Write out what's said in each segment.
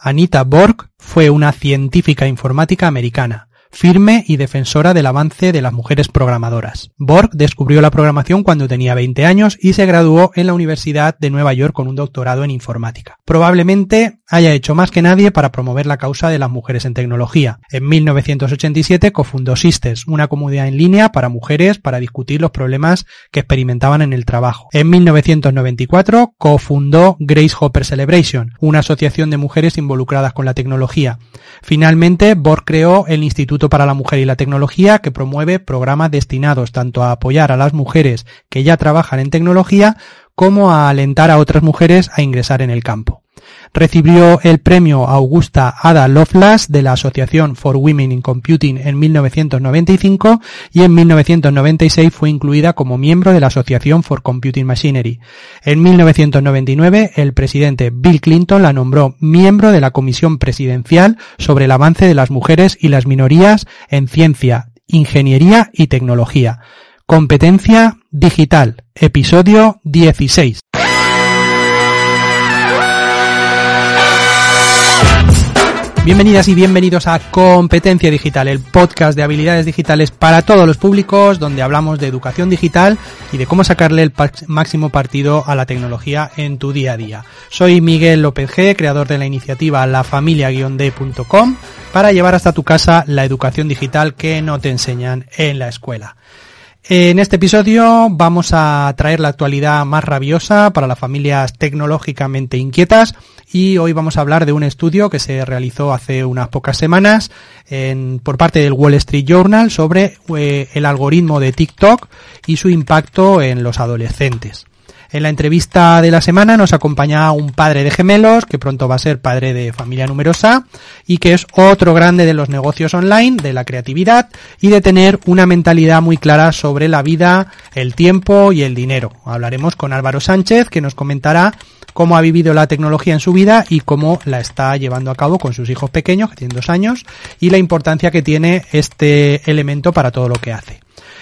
Anita Borg fue una científica informática americana firme y defensora del avance de las mujeres programadoras. Borg descubrió la programación cuando tenía 20 años y se graduó en la Universidad de Nueva York con un doctorado en informática. Probablemente haya hecho más que nadie para promover la causa de las mujeres en tecnología. En 1987 cofundó Sisters, una comunidad en línea para mujeres para discutir los problemas que experimentaban en el trabajo. En 1994 cofundó Grace Hopper Celebration, una asociación de mujeres involucradas con la tecnología. Finalmente, Borg creó el Instituto para la Mujer y la Tecnología que promueve programas destinados tanto a apoyar a las mujeres que ya trabajan en tecnología como a alentar a otras mujeres a ingresar en el campo. Recibió el premio Augusta Ada Lovelace de la Asociación for Women in Computing en 1995 y en 1996 fue incluida como miembro de la Asociación for Computing Machinery. En 1999 el presidente Bill Clinton la nombró miembro de la Comisión Presidencial sobre el avance de las mujeres y las minorías en ciencia, ingeniería y tecnología. Competencia digital, episodio 16. Bienvenidas y bienvenidos a Competencia Digital, el podcast de habilidades digitales para todos los públicos, donde hablamos de educación digital y de cómo sacarle el máximo partido a la tecnología en tu día a día. Soy Miguel López G, creador de la iniciativa lafamilia-d.com, para llevar hasta tu casa la educación digital que no te enseñan en la escuela. En este episodio vamos a traer la actualidad más rabiosa para las familias tecnológicamente inquietas y hoy vamos a hablar de un estudio que se realizó hace unas pocas semanas por parte del Wall Street Journal sobre eh, el algoritmo de TikTok y su impacto en los adolescentes. En la entrevista de la semana nos acompaña un padre de gemelos, que pronto va a ser padre de familia numerosa, y que es otro grande de los negocios online, de la creatividad, y de tener una mentalidad muy clara sobre la vida, el tiempo y el dinero. Hablaremos con Álvaro Sánchez, que nos comentará cómo ha vivido la tecnología en su vida y cómo la está llevando a cabo con sus hijos pequeños, que tienen dos años, y la importancia que tiene este elemento para todo lo que hace.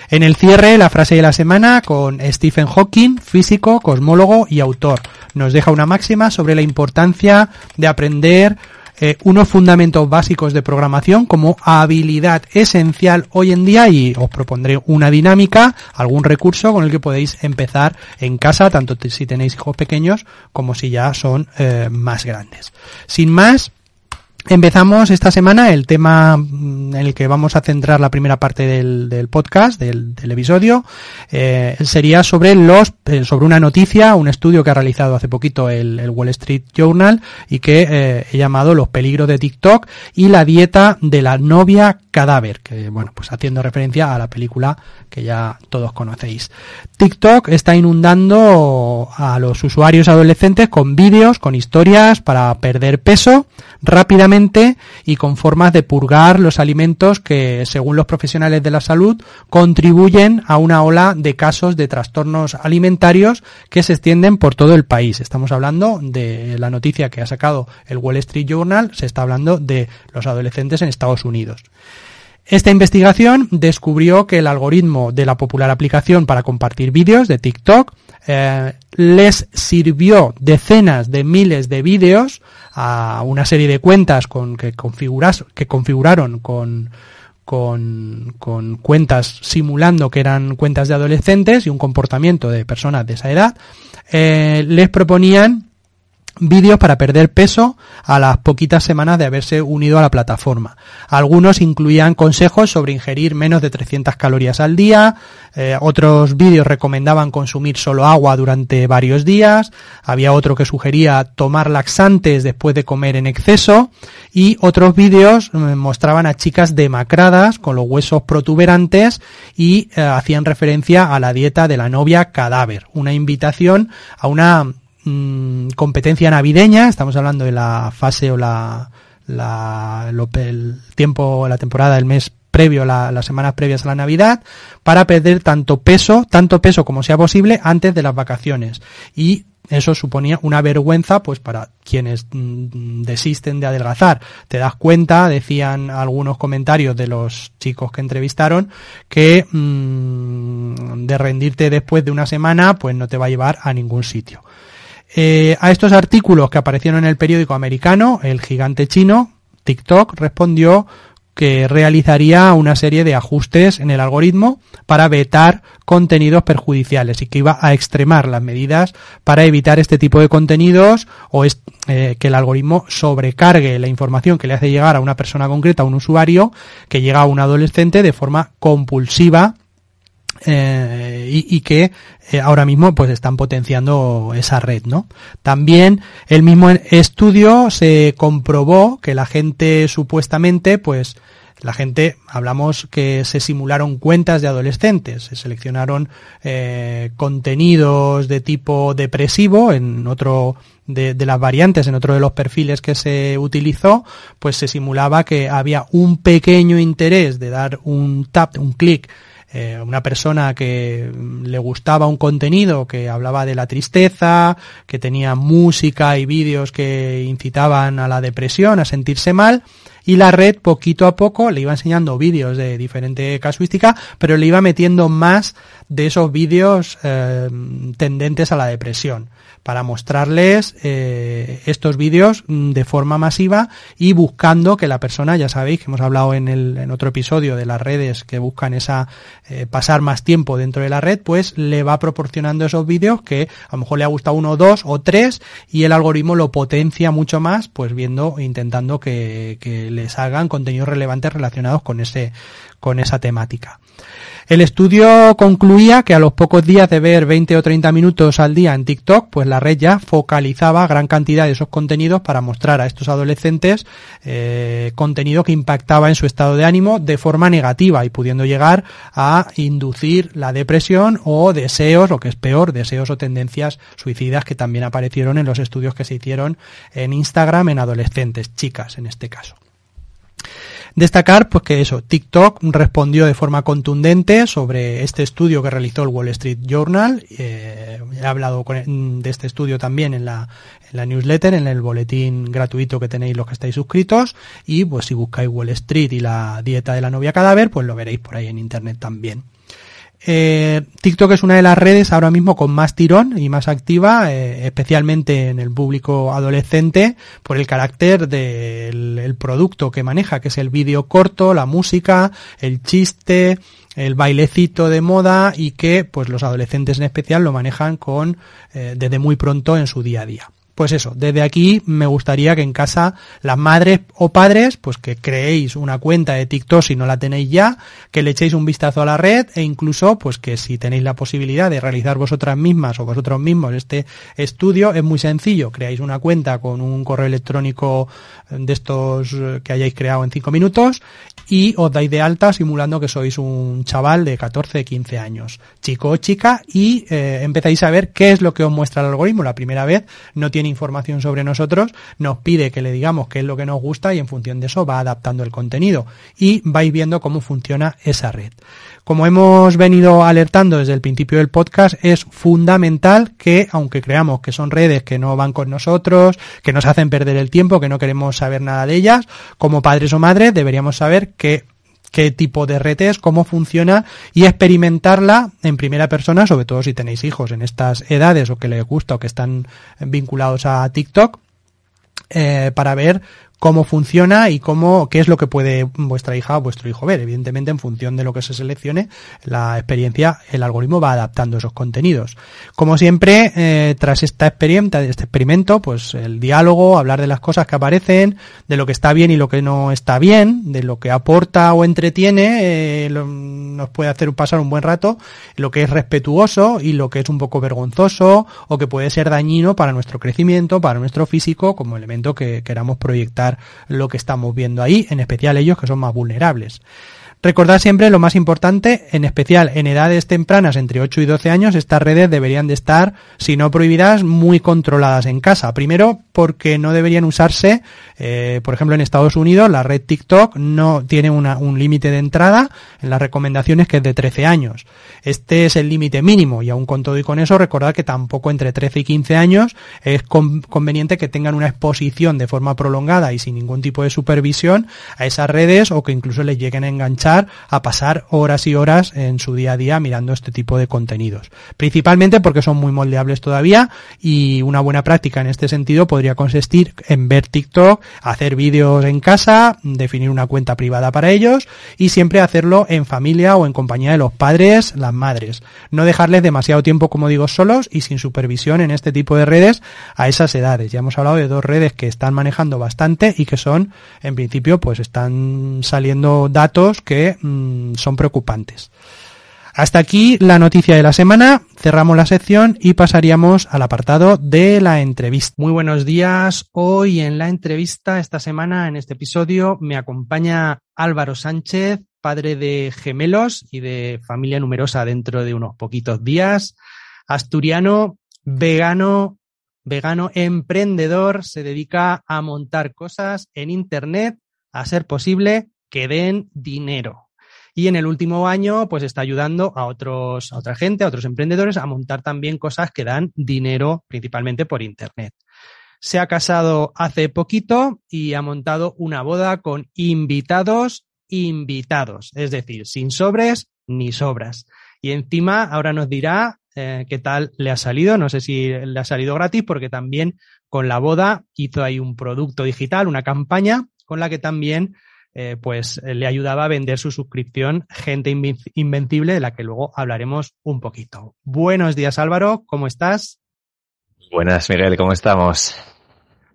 En el cierre, la frase de la semana con Stephen Hawking, físico, cosmólogo y autor. Nos deja una máxima sobre la importancia de aprender eh, unos fundamentos básicos de programación como habilidad esencial hoy en día y os propondré una dinámica, algún recurso con el que podéis empezar en casa, tanto si tenéis hijos pequeños como si ya son eh, más grandes. Sin más, Empezamos esta semana el tema mm, en el que vamos a centrar la primera parte del, podcast, del, episodio, eh, sería sobre los, eh, sobre una noticia, un estudio que ha realizado hace poquito el, Wall Street Journal y que eh, he llamado los peligros de TikTok y la dieta de la novia cadáver, que bueno, pues haciendo referencia a la película que ya todos conocéis. TikTok está inundando a los usuarios adolescentes con vídeos, con historias para perder peso rápidamente y con formas de purgar los alimentos que, según los profesionales de la salud, contribuyen a una ola de casos de trastornos alimentarios que se extienden por todo el país. Estamos hablando de la noticia que ha sacado el Wall Street Journal, se está hablando de los adolescentes en Estados Unidos. Esta investigación descubrió que el algoritmo de la popular aplicación para compartir vídeos de TikTok eh, les sirvió decenas de miles de vídeos a una serie de cuentas con, que, que configuraron con, con, con, cuentas simulando que eran cuentas de adolescentes y un comportamiento de personas de esa edad, eh, les proponían vídeos para perder peso a las poquitas semanas de haberse unido a la plataforma. Algunos incluían consejos sobre ingerir menos de 300 calorías al día, eh, otros vídeos recomendaban consumir solo agua durante varios días, había otro que sugería tomar laxantes después de comer en exceso y otros vídeos eh, mostraban a chicas demacradas con los huesos protuberantes y eh, hacían referencia a la dieta de la novia cadáver, una invitación a una Mm, competencia navideña, estamos hablando de la fase o la, la el tiempo, la temporada, el mes previo, la, las semanas previas a la Navidad, para perder tanto peso, tanto peso como sea posible antes de las vacaciones. Y eso suponía una vergüenza pues para quienes mm, desisten de adelgazar. Te das cuenta, decían algunos comentarios de los chicos que entrevistaron, que mm, de rendirte después de una semana pues no te va a llevar a ningún sitio. Eh, a estos artículos que aparecieron en el periódico americano, el gigante chino, TikTok, respondió que realizaría una serie de ajustes en el algoritmo para vetar contenidos perjudiciales y que iba a extremar las medidas para evitar este tipo de contenidos o es, eh, que el algoritmo sobrecargue la información que le hace llegar a una persona concreta, a un usuario, que llega a un adolescente de forma compulsiva eh, y, que eh, ahora mismo pues están potenciando esa red, ¿no? También el mismo estudio se comprobó que la gente supuestamente pues la gente, hablamos que se simularon cuentas de adolescentes, se seleccionaron eh, contenidos de tipo depresivo en otro de, de, las variantes, en otro de los perfiles que se utilizó, pues se simulaba que había un pequeño interés de dar un tap, un clic eh, una persona que le gustaba un contenido que hablaba de la tristeza, que tenía música y vídeos que incitaban a la depresión, a sentirse mal, y la red poquito a poco le iba enseñando vídeos de diferente casuística, pero le iba metiendo más de esos vídeos eh, tendentes a la depresión para mostrarles eh, estos vídeos mm, de forma masiva y buscando que la persona, ya sabéis que hemos hablado en, el, en otro episodio de las redes que buscan esa eh, pasar más tiempo dentro de la red, pues le va proporcionando esos vídeos que a lo mejor le ha gustado uno, dos o tres y el algoritmo lo potencia mucho más, pues viendo, intentando que, que les hagan contenidos relevantes relacionados con ese, con esa temática. El estudio concluía que a los pocos días de ver 20 o 30 minutos al día en TikTok, pues la red ya focalizaba gran cantidad de esos contenidos para mostrar a estos adolescentes eh, contenido que impactaba en su estado de ánimo de forma negativa y pudiendo llegar a inducir la depresión o deseos, lo que es peor, deseos o tendencias suicidas que también aparecieron en los estudios que se hicieron en Instagram en adolescentes, chicas en este caso. Destacar pues que eso, TikTok respondió de forma contundente sobre este estudio que realizó el Wall Street Journal. Eh, he hablado de este estudio también en la, en la newsletter, en el boletín gratuito que tenéis los que estáis suscritos. Y pues si buscáis Wall Street y la dieta de la novia cadáver, pues lo veréis por ahí en internet también. Eh, TikTok es una de las redes ahora mismo con más tirón y más activa, eh, especialmente en el público adolescente, por el carácter del producto que maneja, que es el vídeo corto, la música, el chiste, el bailecito de moda y que pues los adolescentes en especial lo manejan con eh, desde muy pronto en su día a día pues eso, desde aquí me gustaría que en casa las madres o padres, pues que creéis una cuenta de TikTok si no la tenéis ya, que le echéis un vistazo a la red e incluso pues que si tenéis la posibilidad de realizar vosotras mismas o vosotros mismos este estudio, es muy sencillo, creáis una cuenta con un correo electrónico de estos que hayáis creado en cinco minutos y os dais de alta simulando que sois un chaval de 14, 15 años, chico o chica, y eh, empezáis a ver qué es lo que os muestra el algoritmo. La primera vez no tiene información sobre nosotros, nos pide que le digamos qué es lo que nos gusta y en función de eso va adaptando el contenido y vais viendo cómo funciona esa red. Como hemos venido alertando desde el principio del podcast, es fundamental que, aunque creamos que son redes que no van con nosotros, que nos hacen perder el tiempo, que no queremos saber nada de ellas, como padres o madres deberíamos saber qué tipo de red es, cómo funciona y experimentarla en primera persona, sobre todo si tenéis hijos en estas edades o que les gusta o que están vinculados a TikTok, eh, para ver cómo funciona y cómo, qué es lo que puede vuestra hija o vuestro hijo ver. Evidentemente, en función de lo que se seleccione, la experiencia, el algoritmo va adaptando esos contenidos. Como siempre, eh, tras esta experiencia, este experimento, pues el diálogo, hablar de las cosas que aparecen, de lo que está bien y lo que no está bien, de lo que aporta o entretiene, eh, nos puede hacer pasar un buen rato, lo que es respetuoso y lo que es un poco vergonzoso o que puede ser dañino para nuestro crecimiento, para nuestro físico, como elemento que queramos proyectar lo que estamos viendo ahí, en especial ellos que son más vulnerables. Recordad siempre lo más importante, en especial en edades tempranas entre 8 y 12 años, estas redes deberían de estar, si no prohibidas, muy controladas en casa. Primero, porque no deberían usarse, eh, por ejemplo en Estados Unidos la red TikTok no tiene una, un límite de entrada en las recomendaciones que es de 13 años. Este es el límite mínimo y aún con todo y con eso recordad que tampoco entre 13 y 15 años es conveniente que tengan una exposición de forma prolongada y sin ningún tipo de supervisión a esas redes o que incluso les lleguen a enganchar a pasar horas y horas en su día a día mirando este tipo de contenidos. Principalmente porque son muy moldeables todavía y una buena práctica en este sentido podría consistir en ver TikTok, hacer vídeos en casa, definir una cuenta privada para ellos y siempre hacerlo en familia o en compañía de los padres, las madres. No dejarles demasiado tiempo, como digo, solos y sin supervisión en este tipo de redes a esas edades. Ya hemos hablado de dos redes que están manejando bastante y que son, en principio, pues están saliendo datos que mm, son preocupantes. Hasta aquí la noticia de la semana, cerramos la sección y pasaríamos al apartado de la entrevista. Muy buenos días, hoy en la entrevista, esta semana, en este episodio, me acompaña Álvaro Sánchez, padre de gemelos y de familia numerosa dentro de unos poquitos días, asturiano, vegano, vegano emprendedor, se dedica a montar cosas en Internet, a ser posible que den dinero. Y en el último año, pues está ayudando a otros, a otra gente, a otros emprendedores a montar también cosas que dan dinero principalmente por Internet. Se ha casado hace poquito y ha montado una boda con invitados, invitados, es decir, sin sobres ni sobras. Y encima ahora nos dirá eh, qué tal le ha salido. No sé si le ha salido gratis porque también con la boda hizo ahí un producto digital, una campaña con la que también eh, pues eh, le ayudaba a vender su suscripción Gente Invencible, de la que luego hablaremos un poquito. Buenos días Álvaro, ¿cómo estás? Buenas Miguel, ¿cómo estamos?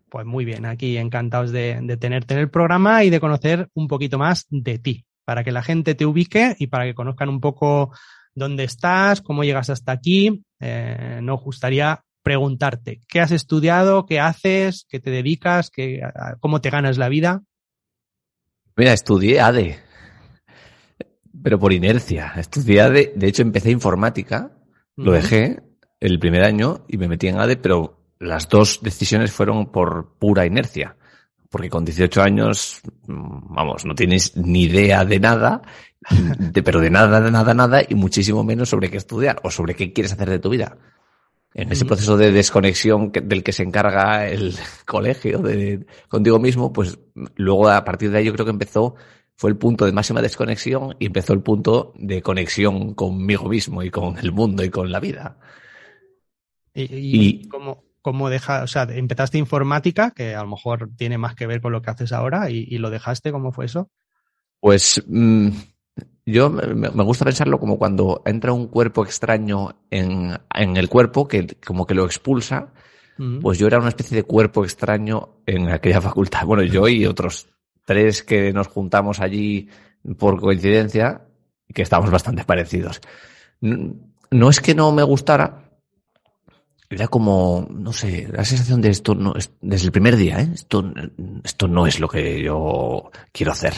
Pues muy bien, aquí encantados de, tenerte en el programa y de conocer un poquito más de ti, para que la gente te ubique y para que conozcan un poco dónde estás, cómo llegas hasta aquí. Eh, nos gustaría preguntarte, ¿qué has estudiado? ¿Qué haces? ¿Qué te dedicas? ¿Qué, ¿Cómo te ganas la vida? Mira, estudié ADE, pero por inercia. Estudié ADE, de hecho empecé informática, lo dejé el primer año y me metí en ADE, pero las dos decisiones fueron por pura inercia. Porque con 18 años, mm, vamos, no tienes ni idea de nada, pero de nada, de nada, nada, y muchísimo menos sobre qué estudiar o sobre qué quieres hacer de tu vida en ese proceso de desconexión del que se encarga el colegio de, contigo mismo, pues luego a partir de ahí yo creo que empezó, fue el punto de máxima desconexión y empezó el punto de conexión conmigo mismo y con el mundo y con la vida. ¿Y, cómo, cómo deja, o sea, empezaste informática, que a lo mejor tiene más que ver con lo que haces ahora, y, lo dejaste, ¿cómo fue eso? Pues mm, yo me, gusta pensarlo como cuando entra un cuerpo extraño en, en el cuerpo, que como que lo expulsa, pues yo era una especie de cuerpo extraño en aquella facultad. Bueno, yo y otros tres que nos juntamos allí por coincidencia, que estamos bastante parecidos. No, es que no me gustara, era como, no sé, la sensación de esto no, desde el primer día, ¿eh? esto, esto no es lo que yo quiero hacer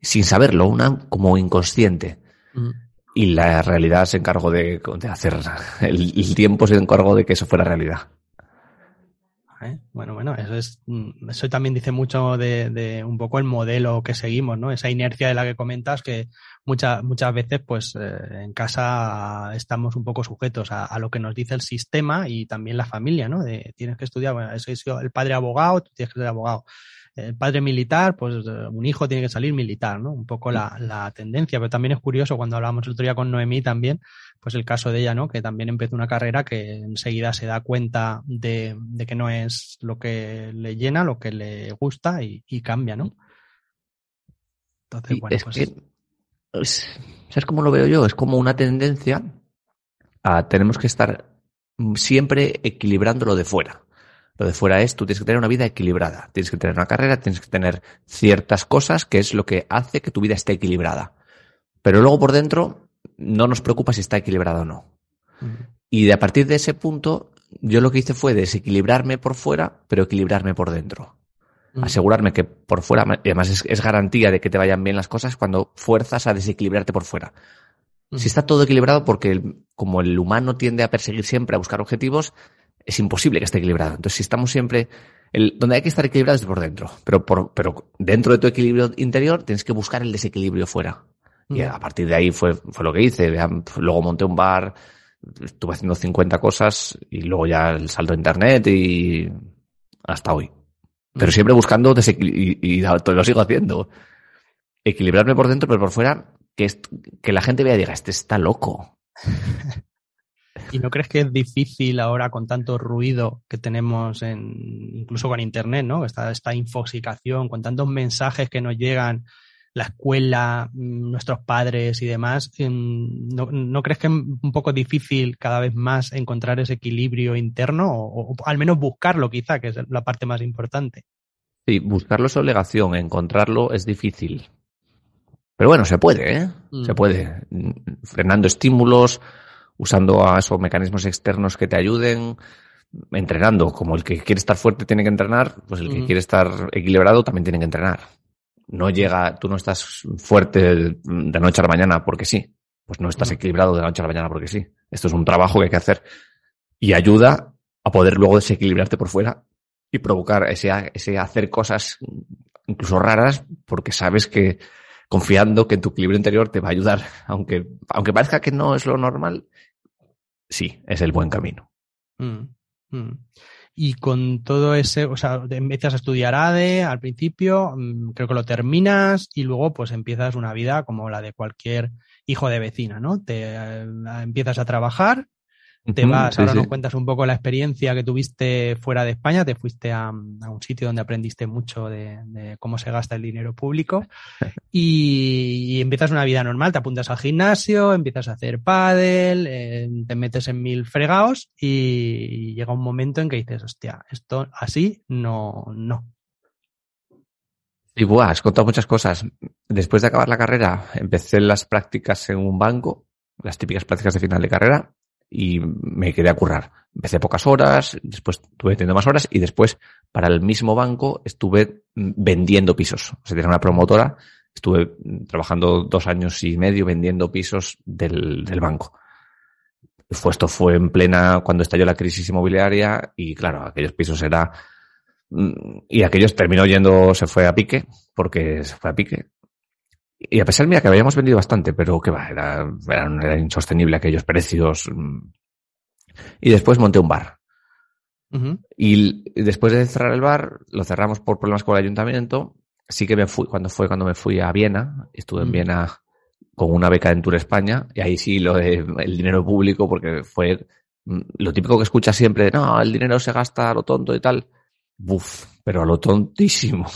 sin saberlo, una como inconsciente. Y la realidad se encargó de, hacer, el, tiempo se encargó de que eso fuera realidad. Bueno, bueno, eso es, mm, eso también dice mucho de, un poco el modelo que seguimos, ¿no? Esa inercia de la que comentas que muchas, muchas veces, pues, eh, en casa estamos un poco sujetos a, lo que nos dice el sistema y también la familia, ¿no? De tienes que estudiar, bueno, eso es el padre abogado, tú tienes que ser abogado el padre militar, pues eh, un hijo tiene que salir militar, ¿no? Un poco la, la, tendencia, pero también es curioso cuando hablamos el otro día con Noemí también, pues el caso de ella, ¿no? Que también empezó una carrera que enseguida se da cuenta de, de que no es lo que le llena, lo que le gusta y, y cambia, ¿no? Entonces, bueno, es pues... Que, ¿Sabes cómo lo veo yo? Es como una tendencia a tenemos que estar siempre equilibrando lo de fuera. Lo de fuera es, tú tienes que tener una vida equilibrada. Tienes que tener una carrera, tienes que tener ciertas cosas que es lo que hace que tu vida esté equilibrada. Pero luego por dentro no nos preocupa si está equilibrada o no. Y de a partir de ese punto, yo lo que hice fue desequilibrarme por fuera, pero equilibrarme por dentro. Asegurarme que por fuera, y además es, garantía de que te vayan bien las cosas cuando fuerzas a desequilibrarte por fuera. Si está todo equilibrado, porque como el humano tiende a perseguir siempre, a buscar objetivos, es imposible que esté equilibrado. Entonces, si estamos siempre el, donde hay que estar equilibrado es por dentro, pero, por, pero dentro de tu equilibrio interior tienes que buscar el desequilibrio fuera. Y a partir de ahí fue, fue lo que hice. Luego monté un bar, estuve haciendo 50 cosas y luego ya el salto a internet y hasta hoy. Pero siempre buscando desequilibrio y, y, lo sigo haciendo. Equilibrarme por dentro, pero por fuera, que, que la gente vea y diga, este está loco. ¿Y no crees que es difícil ahora con tanto ruido que tenemos en, incluso con internet, ¿no? Esta, esta infoxicación, con tantos mensajes que nos llegan, la escuela, mm, nuestros padres y demás, em, ¿no, ¿no, crees que es un poco difícil cada vez más encontrar ese equilibrio interno o, o, al menos buscarlo quizá, que es la parte más importante? Sí, buscarlo es obligación, encontrarlo es difícil. Pero bueno, se puede, ¿eh? Mm. Se puede. Frenando estímulos, usando a esos mecanismos externos que te ayuden, entrenando. Como el que quiere estar fuerte tiene que entrenar, pues el que mm. quiere estar equilibrado también tiene que entrenar. No llega, tú no estás fuerte de noche a la mañana porque sí. Pues no estás mm. equilibrado de noche a la mañana porque sí. Esto es un trabajo que hay que hacer. Y ayuda a poder luego desequilibrarte por fuera y provocar ese, ese hacer cosas incluso raras porque sabes que confiando que tu equilibrio interior te va a ayudar, aunque, aunque parezca que no es lo normal, sí, es el buen camino. Mm, mm. Y con todo ese, o sea, empiezas a estudiar ADE al principio, mm, creo que lo terminas y luego pues empiezas una vida como la de cualquier hijo de vecina, ¿no? Te eh, empiezas a trabajar, te vas, ahora nos cuentas un poco la experiencia que tuviste fuera de España, te fuiste a, a un sitio donde aprendiste mucho de, de, cómo se gasta el dinero público y, y, empiezas una vida normal, te apuntas al gimnasio, empiezas a hacer pádel, eh, te metes en mil fregados y, y, llega un momento en que dices, hostia, esto así no, no. Y buah, has contado muchas cosas. Después de acabar la carrera, empecé las prácticas en un banco, las típicas prácticas de final de carrera, y me quedé a currar. Empecé pocas horas, después estuve teniendo más horas y después para el mismo banco estuve vendiendo pisos. O sea, tenía una promotora, estuve trabajando dos años y medio vendiendo pisos del, del banco. Esto fue en plena, cuando estalló la crisis inmobiliaria y claro, aquellos pisos era, y aquellos terminó yendo, se fue a pique, porque se fue a pique, y a pesar mira que habíamos vendido bastante, pero que va, era, era, era insostenible aquellos precios. Y después monté un bar. Uh -huh. Y después de cerrar el bar, lo cerramos por problemas con el ayuntamiento. Sí que me fui, cuando fue cuando me fui a Viena, estuve uh -huh. en Viena con una beca en Tour España, y ahí sí lo de el dinero público, porque fue lo típico que escucha siempre, no, el dinero se gasta a lo tonto y tal. Buf, pero a lo tontísimo.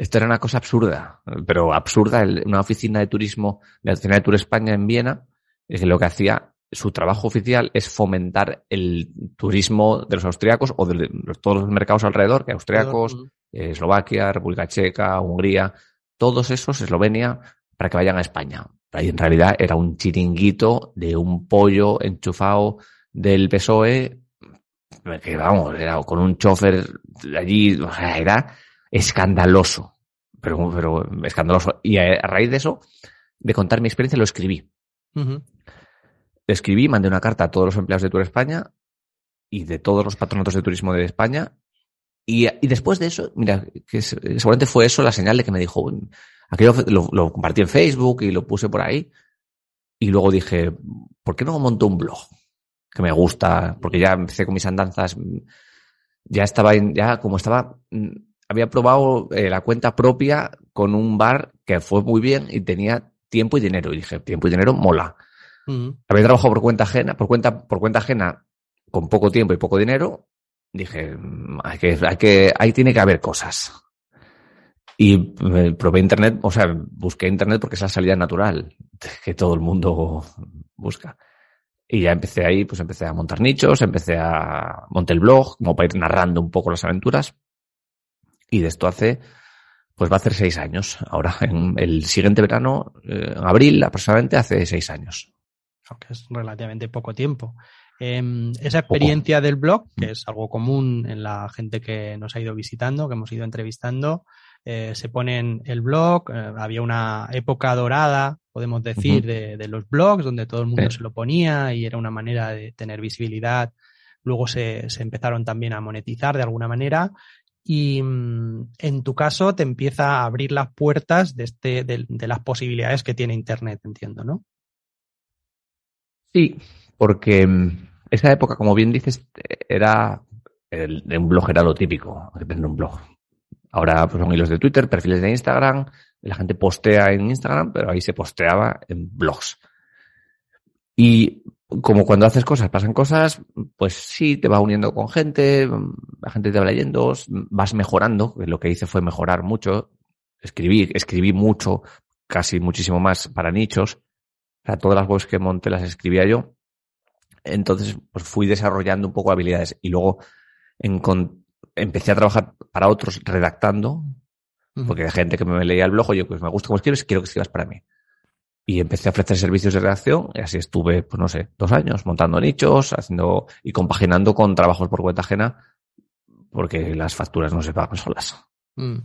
Esto era una cosa absurda, pero absurda. Una oficina de turismo de la oficina de Tour España en Viena, que lo que hacía, su trabajo oficial es fomentar el turismo de los austriacos o de todos los mercados alrededor, que austriacos, eh, Eslovaquia, República Checa, Hungría, todos esos, Eslovenia, para que vayan a España. Ahí en realidad era un chiringuito de un pollo enchufado del PSOE, que vamos, era con un chofer allí, o sea, era escandaloso, pero, pero escandaloso. Y a, a, raíz de eso, de contar mi experiencia, lo escribí. Uh -huh. Escribí, mandé una carta a todos los empleados de Tour España y de todos los patronatos de turismo de España. Y, y después de eso, mira, que seguramente fue eso la señal de que me dijo, aquello lo, lo compartí en Facebook y lo puse por ahí. Y luego dije, ¿por qué no monto un blog? Que me gusta, porque ya empecé con mis andanzas, ya estaba, en, ya como estaba había probado eh, la cuenta propia con un bar que fue muy bien y tenía tiempo y dinero. Y dije, tiempo y dinero mola. Uh -huh. Había trabajado por cuenta ajena, por cuenta, por cuenta ajena con poco tiempo y poco dinero. Dije, mm, hay que, hay que, ahí tiene que haber cosas. Y probé internet, o sea, busqué internet porque es la salida natural que todo el mundo busca. Y ya empecé ahí, pues empecé a montar nichos, empecé a montar el blog, como para ir narrando un poco las aventuras. Y de esto hace, pues va a hacer seis años. Ahora, en el siguiente verano, eh, en abril aproximadamente, hace seis años. Aunque es relativamente poco tiempo. Eh, esa experiencia poco. del blog, que es algo común en la gente que nos ha ido visitando, que hemos ido entrevistando, eh, se pone en el blog, eh, había una época dorada, podemos decir, uh -huh. de, de, los blogs, donde todo el mundo sí. se lo ponía y era una manera de tener visibilidad luego se, se empezaron también a monetizar de alguna manera y mm, en tu caso te empieza a abrir las puertas de, este, de, las posibilidades que tiene Internet, entiendo, ¿no? Sí, porque mm, esa época, como bien dices, era el, un blog era lo típico, depende de un blog. Ahora pues, son hilos de Twitter, perfiles de Instagram, la gente postea en Instagram, pero ahí se posteaba en blogs. Y como cuando haces cosas, pasan cosas, pues sí, te va uniendo con gente, la gente te va leyendo, vas mejorando, lo que hice fue mejorar mucho, escribí, escribí mucho, casi muchísimo más para nichos, o sea, todas las webs que monté las escribía yo, entonces pues fui desarrollando un poco habilidades y luego en, empecé a trabajar para otros redactando, porque hay gente que me leía el blog, yo pues me gusta cómo escribes, quiero que escribas para mí y empecé a ofrecer servicios de redacción y así estuve, pues no sé, dos años montando nichos, haciendo y compaginando con trabajos por cuenta ajena porque las facturas no se pagan solas. Mm.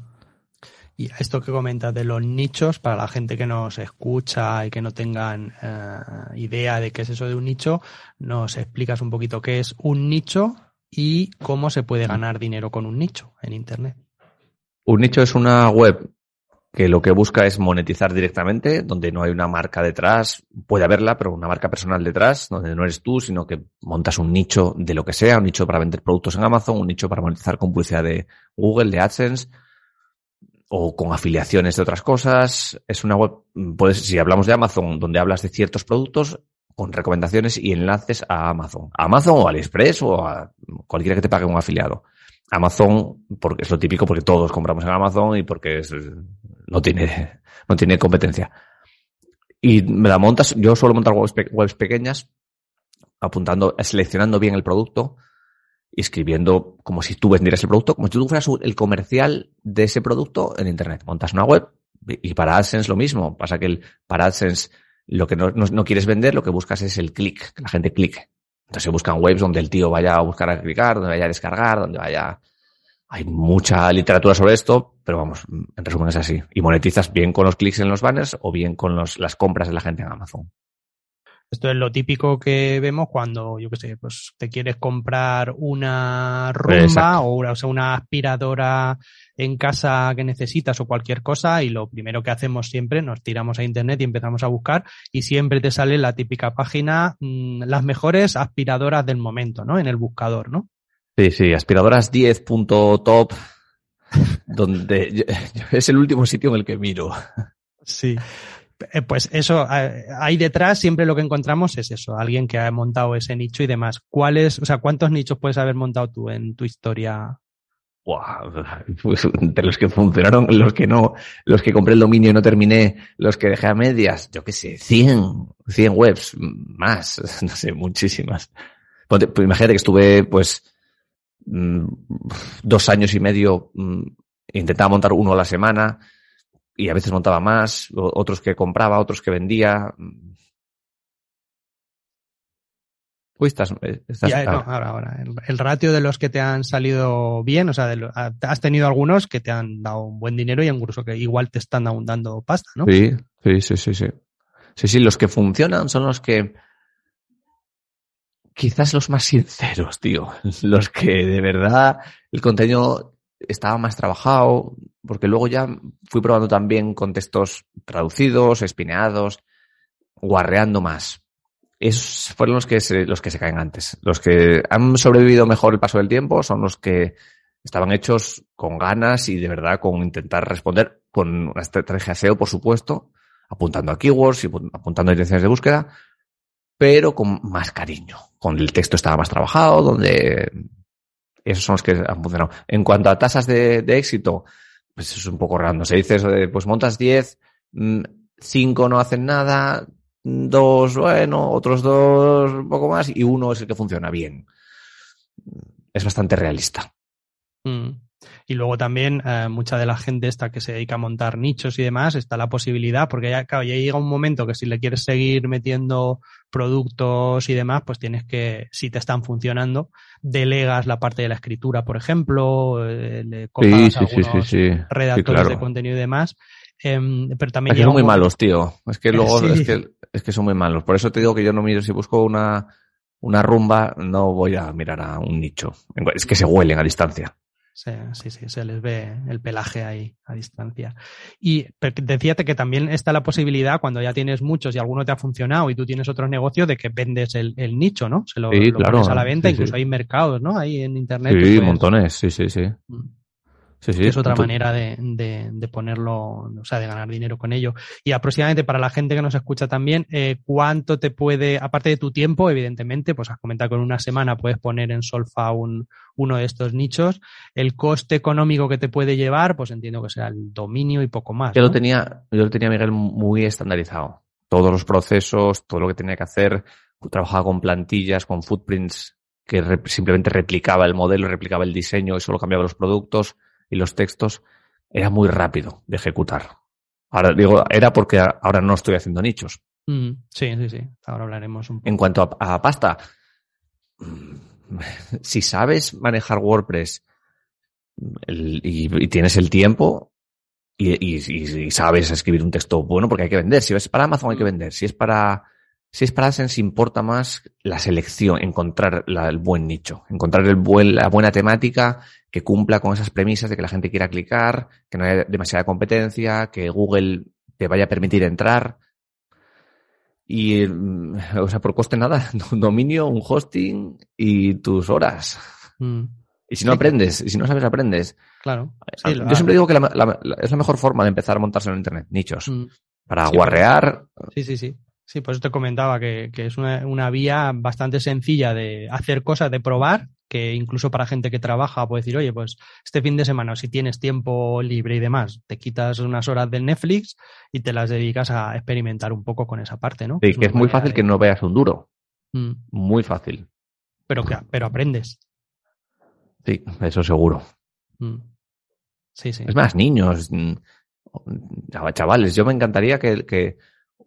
Y esto que comentas de los nichos, para la gente que nos escucha y que no tengan eh, idea de qué es eso de un nicho, nos explicas un poquito qué es un nicho y cómo se puede ganar dinero con un nicho en Internet. Un nicho es una web que lo que busca es monetizar directamente, donde no hay una marca detrás, puede haberla, pero una marca personal detrás, donde no eres tú, sino que montas un nicho de lo que sea, un nicho para vender productos en Amazon, un nicho para monetizar con publicidad de Google, de AdSense, o con afiliaciones de otras cosas. Es una web, puedes, si hablamos de Amazon, donde hablas de ciertos productos, con recomendaciones y enlaces a Amazon. A Amazon o AliExpress o a cualquiera que te pague un afiliado. Amazon, porque es lo típico, porque todos compramos en Amazon y porque es, no tiene, no tiene competencia. Y me la montas, yo suelo montar webs, pequeñas, apuntando, seleccionando bien el producto y escribiendo como si tú vendieras el producto, como si tú fueras el comercial de ese producto en Internet. Montas una web y para AdSense lo mismo. Pasa que para AdSense lo que no, no, no quieres vender, lo que buscas es el clic, que la gente clique. Entonces se buscan webs donde el tío vaya a buscar a clicar, donde vaya a descargar, donde vaya... Hay mucha literatura sobre esto, pero vamos, en resumen es así. Y monetizas bien con los clics en los banners o bien con los, las compras de la gente en Amazon. Esto es lo típico que vemos cuando, yo qué sé, pues te quieres comprar una rumba o una, o sea, una aspiradora en casa que necesitas o cualquier cosa y lo primero que hacemos siempre, nos tiramos a internet y empezamos a buscar y siempre te sale la típica página, mmm, las mejores aspiradoras del momento, ¿no? En el buscador, ¿no? Sí, sí, aspiradoras 10.top, donde es el último sitio en el que miro. Sí. Eh, pues eso, ahí detrás siempre lo que encontramos es eso, alguien que ha montado ese nicho y demás. ¿Cuáles, o sea, cuántos nichos puedes haber montado tú en tu historia? Wow, pues de los que funcionaron, los que no, los que compré el dominio y no terminé, los que dejé a medias, yo qué sé, 100, 100 webs, más, no sé, muchísimas. Pues imagínate que estuve, pues, mm, dos años y medio, mm, intentaba montar uno a la semana, y a veces montaba más, otros que compraba, otros que vendía. Uy, estás, eh, estás ya, no, ahora, ahora. El, el, ratio de los que te han salido bien, o sea, de lo, has tenido algunos que te han dado un buen dinero y incluso que igual te están dando pasta, ¿no? Sí, sí, sí, sí, sí. Sí, sí, los que funcionan son los que quizás los más sinceros, tío. Los que de verdad el contenido estaba más trabajado, porque luego ya fui probando también contextos traducidos, espineados, guarreando más. Esos fueron los que se, los que se caen antes. Los que han sobrevivido mejor el paso del tiempo son los que estaban hechos con ganas y de verdad con intentar responder con una estrategia SEO, por supuesto, apuntando a keywords y apuntando a intenciones de búsqueda, pero con más cariño. Con el texto estaba más trabajado, donde esos son los que han funcionado. En cuanto a tasas de, éxito, pues es un poco raro. Se dice eso de, pues montas 10, 5 mm, no hacen nada, dos, bueno, otros dos un poco más y uno es el que funciona bien. Es bastante realista. Mm. Y luego también eh, mucha de la gente esta que se dedica a montar nichos y demás, está la posibilidad, porque ya, claro, ya llega un momento que si le quieres seguir metiendo productos y demás, pues tienes que, si te están funcionando, delegas la parte de la escritura, por ejemplo, eh, le sí, sí, algunos sí, redactores claro. de contenido y demás. Eh, pero también es que son muy malos, tío. Es que luego es, que, es que son muy malos. Por eso te digo que yo no miro si busco una una rumba, no voy a mirar a un nicho. Es que se huelen a distancia. Sí, sí, sí, se les ve el pelaje ahí a distancia. Y decíate que también está la posibilidad, cuando ya tienes muchos y alguno te ha funcionado y tú tienes otro negocio, de que vendes el, nicho, ¿no? Se lo, pones a la venta, incluso hay mercados, ¿no? Ahí en internet. Sí, montones, sí, sí, sí. Mm es otra manera de, ponerlo, o sea, de ganar dinero con ello. Y aproximadamente para la gente que nos escucha también, eh, ¿cuánto te puede, aparte de tu tiempo, evidentemente, pues has comentado que en una semana puedes poner en Solfa un, uno de estos nichos, el coste económico que te puede llevar, pues entiendo que será el dominio y poco más. Yo lo tenía, yo lo tenía, Miguel, muy estandarizado. Todos los procesos, todo lo que tenía que hacer, trabajaba con plantillas, con footprints que simplemente replicaba el modelo, replicaba el diseño y solo cambiaba los productos y los textos, era muy rápido de ejecutar. Ahora digo, era porque ahora no estoy haciendo nichos. Mm, sí, sí, sí. Ahora hablaremos un poco. En cuanto a, pasta, si sabes manejar WordPress y, tienes el tiempo y, y, sabes escribir un texto bueno, porque hay que vender. Si es para Amazon hay que mm. vender. Si es para si es para AdSense importa más la selección, encontrar el buen nicho, encontrar el buen, la buena temática que cumpla con esas premisas de que la gente quiera clicar, que no haya demasiada competencia, que Google te vaya a permitir entrar. Y, mm, o sea, por coste nada, un dominio, un hosting y tus horas. Mm. Y si no aprendes, y si no sabes, aprendes. Claro. Yo siempre digo que es la mejor forma de empezar a montarse en Internet, nichos. Mm. Para guarrear. Sí, sí, sí. Sí, pues te comentaba que, es una, vía bastante sencilla de hacer cosas, de probar, que incluso para gente que trabaja puede decir, oye, pues este fin de semana, si tienes tiempo libre y demás, te quitas unas horas del Netflix y te las dedicas a experimentar un poco con esa parte, ¿no? Sí, que es, muy fácil que no veas un duro. Mm. Muy fácil. Pero, que, pero aprendes. Sí, eso seguro. Mm. Sí, sí. Es más, niños, mm, chavales, yo me encantaría que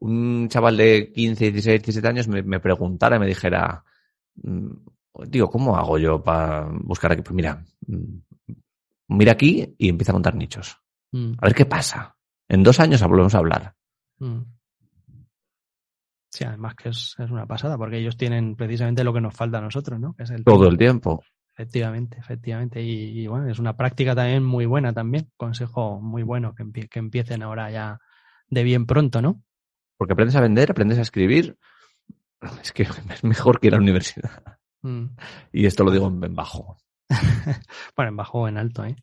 un chaval de 15, 16, 17 años me, preguntara y me dijera, digo, ¿cómo hago yo para buscar aquí? Pues mira, mm, mira aquí y empieza a montar nichos. Mm. A ver qué pasa. En dos años volvemos a hablar. Sí, además que es, una pasada, porque ellos tienen precisamente lo que nos falta a nosotros, ¿no? es el Todo el tiempo. Efectivamente, efectivamente. Y, bueno, es una práctica también muy buena también. Consejo muy bueno que, que empiecen ahora ya de bien pronto, ¿no? Porque aprendes a vender, aprendes a escribir. Es que es mejor que ir a la universidad. Mm. Y esto lo digo en, bajo. bueno, en bajo o en alto, ¿eh?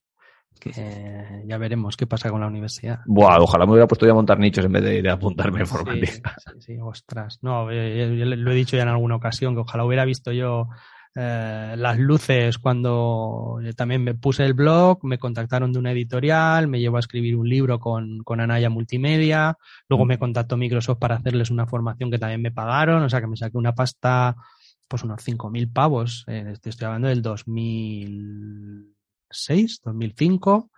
ya veremos qué pasa con la universidad. Buah, ojalá me hubiera puesto ya a montar nichos en vez de, apuntarme en informática. Sí, sí, ostras. No, eh, lo he dicho ya en alguna ocasión, que ojalá hubiera visto yo eh, las luces cuando también me puse el blog, me contactaron de una editorial, me llevó a escribir un libro con, con Anaya Multimedia, luego me contactó Microsoft para hacerles una formación que también me pagaron, o sea que me saqué una pasta, pues unos 5.000 pavos, eh, estoy hablando del 2006, 2005,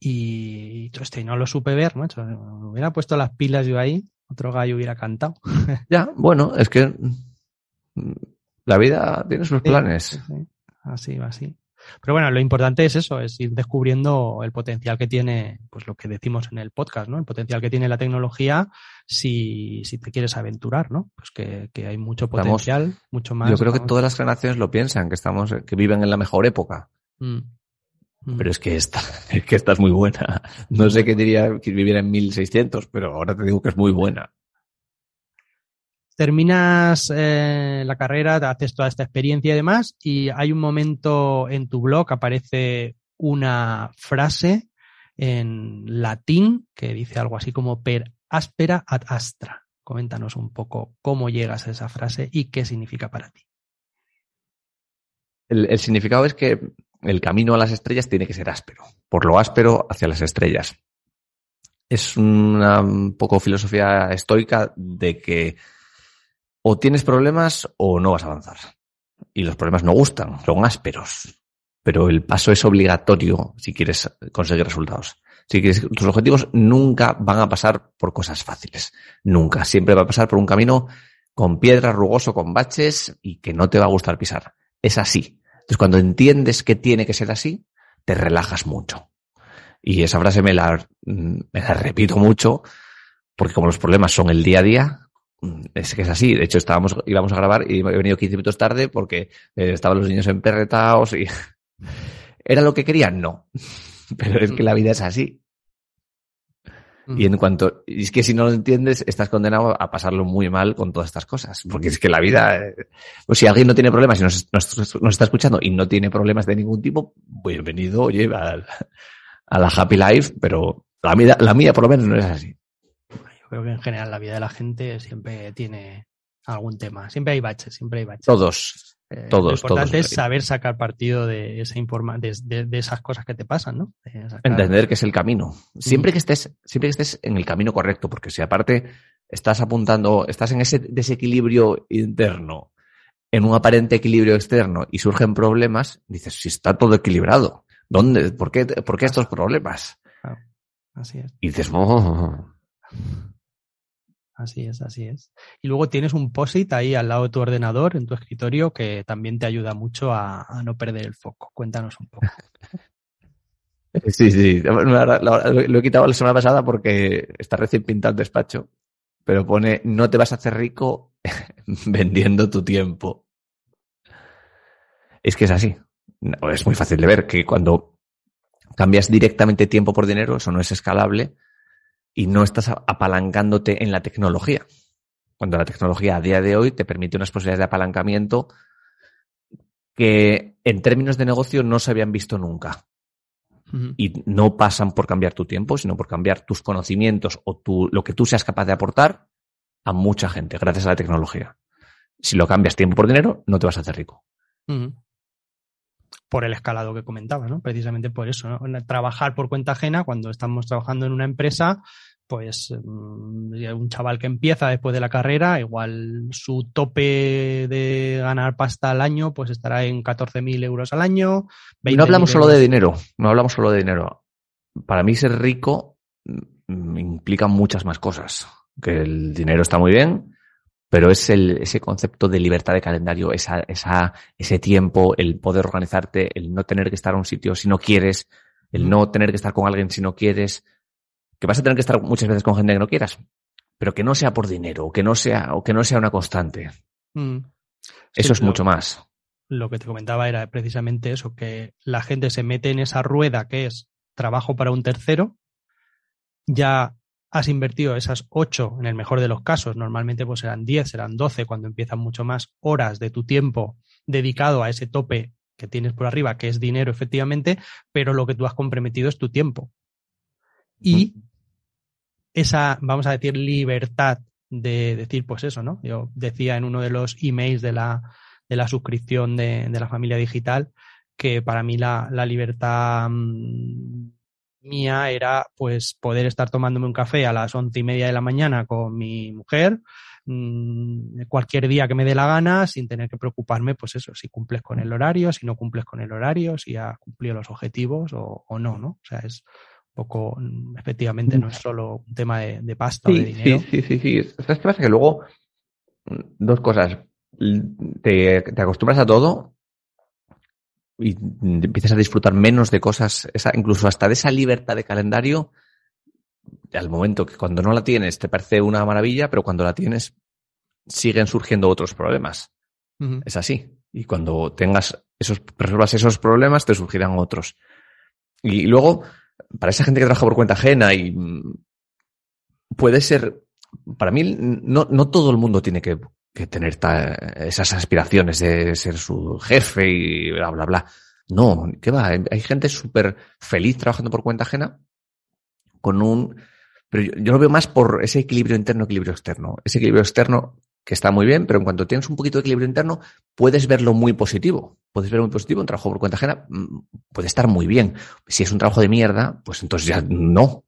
y, este, no lo supe ver, macho, me hubiera puesto las pilas yo ahí, otro gallo hubiera cantado. ya, bueno, es que la vida tiene sus planes. Así va, así. Pero bueno, lo importante es eso, es ir descubriendo el potencial que tiene, pues lo que decimos en el podcast, ¿no? El potencial que tiene la tecnología si, si te quieres aventurar, ¿no? Pues que, que hay mucho potencial, mucho más. Yo creo que todas las generaciones lo piensan, que estamos, que viven en la mejor época. Mm. Mm. Pero es que esta, es que esta es muy buena. No sé qué diría que viviera en 1600, pero ahora te digo que es muy buena terminas eh, la carrera, haces toda esta experiencia y demás, y hay un momento en tu blog, aparece una frase en latín que dice algo así como per aspera ad astra. Coméntanos un poco cómo llegas a esa frase y qué significa para ti. El, significado es que el camino a las estrellas tiene que ser áspero, por lo áspero hacia las estrellas. Es una un poco filosofía estoica de que o tienes problemas o no vas a avanzar. Y los problemas no gustan, son ásperos. Pero el paso es obligatorio si quieres conseguir resultados. Si quieres, tus objetivos nunca van a pasar por cosas fáciles. Nunca. Siempre va a pasar por un camino con piedras, rugoso, con baches y que no te va a gustar pisar. Es así. Entonces, cuando entiendes que tiene que ser así, te relajas mucho. Y esa frase me la, me la repito mucho porque como los problemas son el día a día, mm, es que es así. De hecho, estábamos, íbamos a grabar y he venido 15 minutos tarde porque eh, estaban los niños emperretados y ¿era lo que querían? No. Pero es que la vida es así. Y en cuanto, y es que si no lo entiendes, estás condenado a pasarlo muy mal con todas estas cosas. Porque es que la vida, eh, pues si alguien no tiene problemas y nos, está escuchando y no tiene problemas de ningún tipo, bienvenido, oye, a, a la happy life, pero la mía, la mía por lo menos no es así. Creo que en general la vida de la gente siempre tiene algún tema. Siempre hay baches, siempre hay baches. Todos. Eh, todos, lo importante es saber sacar partido de esa informa de, de, esas cosas que te pasan, ¿no? Entender que es el camino. Siempre que estés, siempre que estés en el camino correcto, porque si aparte estás apuntando, estás en ese desequilibrio interno, en un aparente equilibrio externo y surgen problemas, dices, si está todo equilibrado, ¿dónde? ¿Por qué, por qué estos problemas? Así es. Y dices, oh. Así es, así es. Y luego tienes un POSIT ahí al lado de tu ordenador, en tu escritorio, que también te ayuda mucho a, no perder el foco. Cuéntanos un poco. Sí, sí. Lo, he quitado la semana pasada porque está recién pintado el despacho. Pero pone, no te vas a hacer rico vendiendo tu tiempo. Es que es así. Es muy fácil de ver que cuando cambias directamente tiempo por dinero, eso no es escalable y no estás apalancándote en la tecnología. Cuando la tecnología a día de hoy te permite unas posibilidades de apalancamiento que en términos de negocio no se habían visto nunca. Y no pasan por cambiar tu tiempo, sino por cambiar tus conocimientos o tu, lo que tú seas capaz de aportar a mucha gente gracias a la tecnología. Si lo cambias tiempo por dinero, no te vas a hacer rico por el escalado que comentabas, ¿no? Precisamente por eso, ¿no? Trabajar por cuenta ajena cuando estamos trabajando en una empresa, pues mm, un chaval que empieza después de la carrera, igual su tope de ganar pasta al año, pues estará en 14.000 euros al año. no hablamos solo de dinero, no hablamos solo de dinero. Para mí ser rico mm, implica muchas más cosas. Que el dinero está muy bien, pero es el, ese concepto de libertad de calendario, esa, esa, ese tiempo, el poder organizarte, el no tener que estar a un sitio si no quieres, el no tener que estar con alguien si no quieres, que vas a tener que estar muchas veces con gente que no quieras, pero que no sea por dinero, o que no sea, o que no sea una constante. Mm. Eso es mucho más. Lo que te comentaba era precisamente eso, que la gente se mete en esa rueda que es trabajo para un tercero, ya has invertido esas ocho, en el mejor de los casos, normalmente pues serán 10, serán 12 cuando empiezan mucho más horas de tu tiempo dedicado a ese tope que tienes por arriba, que es dinero efectivamente, pero lo que tú has comprometido es tu tiempo. Y esa, vamos a decir, libertad de decir, pues eso, ¿no? Yo decía en uno de los emails de la, de la suscripción de, de la familia digital que para mí la, la libertad mm, mía era pues poder estar tomándome un café a las once y media de la mañana con mi mujer mmm, cualquier día que me dé la gana sin tener que preocuparme pues eso si cumples con el horario si no cumples con el horario si has cumplido los objetivos o, o no no o sea es un poco mm, efectivamente no es solo un tema de, de pasta o de dinero. sí sí sí. Sí ¿sabes qué pasa? que luego mm, dos cosas. Te, te acostumbras a todo y empiezas a disfrutar menos de cosas, esa, incluso hasta de esa libertad de calendario, al momento que cuando no la tienes te parece una maravilla, pero cuando la tienes siguen surgiendo otros problemas. Es así. Y cuando tengas esos, resuelvas esos problemas, te surgirán otros. Y luego, para esa gente que trabaja por cuenta ajena y mm, puede ser, para mí, no, no todo el mundo tiene que que tener esas aspiraciones de ser su jefe y bla, bla, bla. No, ¿qué va? Hay gente súper feliz trabajando por cuenta ajena con un... Pero yo, lo veo más por ese equilibrio interno, equilibrio externo. Ese equilibrio externo que está muy bien, pero en cuanto tienes un poquito de equilibrio interno, puedes verlo muy positivo. Puedes verlo muy positivo. Un trabajo por cuenta ajena mm, puede estar muy bien. Si es un trabajo de mierda, pues entonces ya no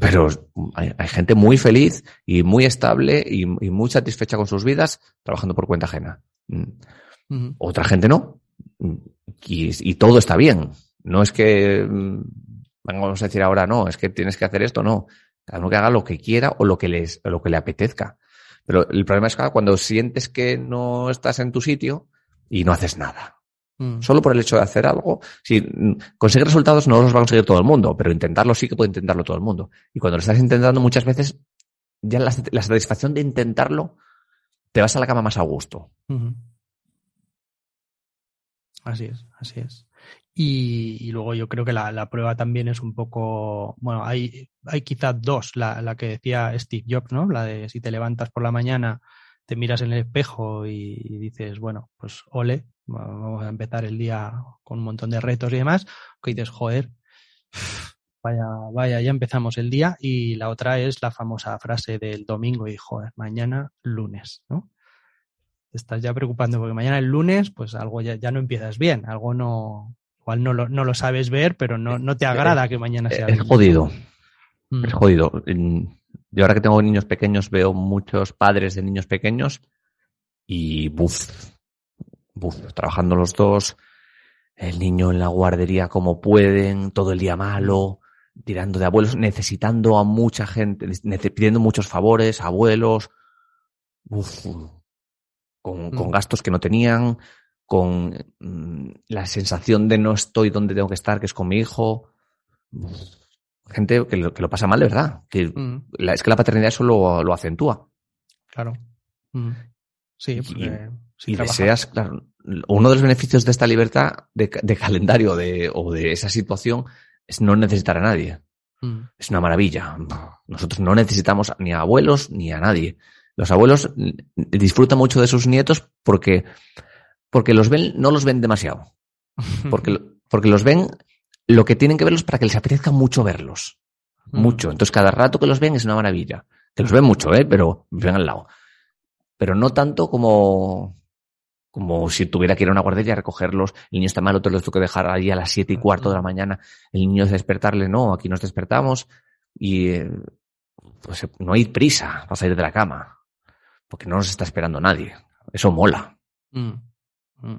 pero hay, gente muy feliz y muy estable y, muy satisfecha con sus vidas trabajando por cuenta ajena. Mm. Otra gente no. Y, todo está bien. No es que mm, vamos a decir ahora no, es que tienes que hacer esto, no. Cada uno que haga lo que quiera o lo que les, lo que le apetezca. Pero el problema es que cuando sientes que no estás en tu sitio y no haces nada. Mm. Solo por el hecho de hacer algo. Si conseguir resultados no los va a conseguir todo el mundo, pero intentarlo sí que puede intentarlo todo el mundo. Y cuando lo estás intentando muchas veces ya la, satisfacción de intentarlo, te vas a la cama más a gusto. Así es, así es. Y, luego yo creo que la, prueba también es un poco, bueno, hay, hay quizás dos, la, la, que decía Steve Jobs, ¿no? La de si te levantas por la mañana, te miras en el espejo y, dices, bueno, pues ole, vamos a empezar el día con un montón de retos y demás, que dices, joder, vaya, vaya, ya empezamos el día. Y la otra es la famosa frase del domingo y, joder, mañana lunes, ¿no? Te estás ya preocupando porque mañana el lunes, pues algo ya, ya no empiezas bien, algo no, Igual no lo, no lo sabes ver, pero no, no te agrada que mañana sea. Es jodido. Mm. Es jodido. Yo ahora que tengo niños pequeños veo muchos padres de niños pequeños y buf, trabajando los dos, el niño en la guardería como pueden, todo el día malo, tirando de abuelos, necesitando a mucha gente, pidiendo muchos favores, abuelos, uf, con, con mm. gastos que no tenían, con mm, la sensación de no estoy donde tengo que estar, que es con mi hijo. Gente que lo, que lo pasa mal de verdad. Que mm. es que la paternidad eso lo, acentúa. Claro. Mm. Sí, y, deseas, claro, uno de los beneficios de esta libertad de, calendario de, o de esa situación es no necesitar a nadie. Es una maravilla. Nosotros no necesitamos ni a abuelos ni a nadie. Los abuelos disfrutan mucho de sus nietos porque porque los ven, no los ven demasiado. Porque, porque los ven lo que tienen que verlos para que les apetezca mucho verlos. Mm. Mucho. Entonces, cada rato que los ven es una maravilla. Que los ven mucho, ¿eh? Pero ven al lado. Pero no tanto como, como si tuviera que ir a una guardería a recogerlos. El niño está mal, otro lo tengo que dejar ahí a las siete y cuarto de la mañana. El niño es despertarle, no, aquí nos despertamos y eh, pues no hay prisa para salir de la cama. Porque no nos está esperando nadie. Eso mola. Mm. Mm.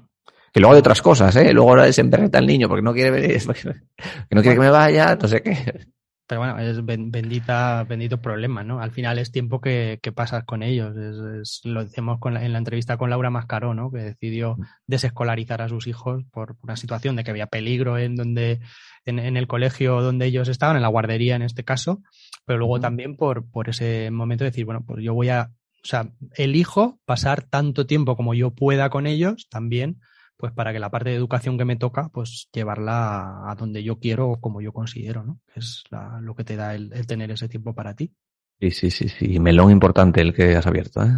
Que luego hay otras cosas, ¿eh? Luego ahora se emberreta el niño porque no quiere venir, que no quiere que me vaya, no sé qué. Pero bueno, es bendita, bendito problema, ¿no? Al final es tiempo que, que pasas con ellos. Es, lo decíamos con en la entrevista con Laura Mascaró, ¿no? Que decidió mm. desescolarizar a sus hijos por una situación de que había peligro en donde, en, en el colegio donde ellos estaban, en la guardería en este caso, pero luego también por, por ese momento de decir, bueno, pues yo voy a o sea, elijo pasar tanto tiempo como yo pueda con ellos también, pues para que la parte de educación que me toca, pues llevarla a, donde yo quiero o como yo considero, ¿no? Es lo que te da el, tener ese tiempo para ti. Sí, sí, sí, sí. Melón importante el que has abierto, ¿eh?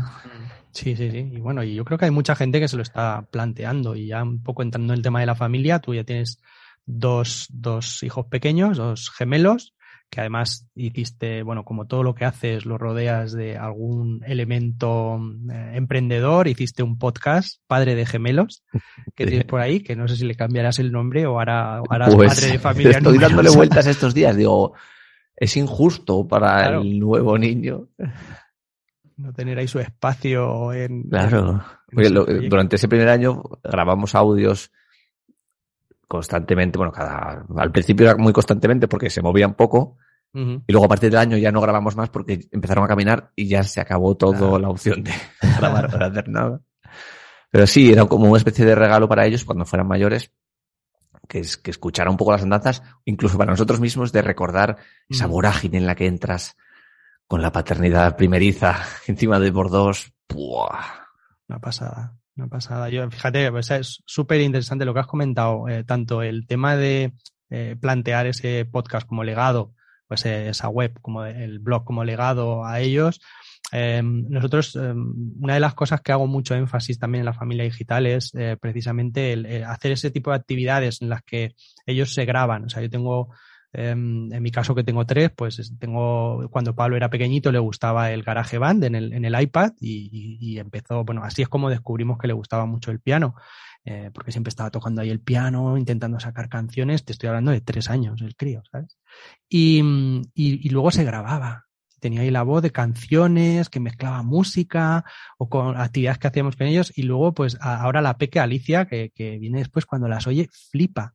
Sí, sí, sí. Y bueno, y yo creo que hay mucha gente que se lo está planteando y ya un poco entrando en el tema de la familia, tú ya tienes dos, dos hijos pequeños, dos gemelos, que además hiciste, bueno, como todo lo que haces, lo rodeas de algún elemento eh, emprendedor, hiciste un podcast, Padre de Gemelos, que tienes por ahí, que no sé si le cambiarás el nombre o harás pues, Padre de Familia. Estoy dándole vueltas estos días, digo, es injusto para el nuevo niño. No tener ahí su espacio en... Claro, durante ese primer año grabamos audios constantemente, bueno, cada, al principio era muy constantemente porque se movían poco, y luego a partir del año ya no grabamos más porque empezaron a caminar y ya se acabó toda la opción de grabar para hacer nada. Pero sí, era como una especie de regalo para ellos cuando fueran mayores, que, es, que escuchara un poco las andanzas, incluso para nosotros mismos, de recordar esa vorágine en la que entras con la paternidad primeriza encima de por dos. Una pasada. Una pasada. Yo, fíjate, es súper interesante lo que has comentado, eh, tanto el tema de eh, plantear ese podcast como legado, pues eh, esa web, como el blog como legado a ellos. Em, nosotros, em, una de las cosas que hago mucho énfasis también en la familia digital es precisamente hacer ese tipo de actividades en las que ellos se graban. O sea, yo tengo en mi caso que tengo tres, pues tengo, cuando Pablo era pequeñito le gustaba el garaje band en el, iPad y, empezó, bueno, así es como descubrimos que le gustaba mucho el piano, eh, porque siempre estaba tocando ahí el piano, intentando sacar canciones, te estoy hablando de tres años, el crío, ¿sabes? Y, y, luego se grababa, tenía ahí la voz de canciones, que mezclaba música o con actividades que hacíamos con ellos y luego pues ahora la peque Alicia, que viene después cuando las oye, flipa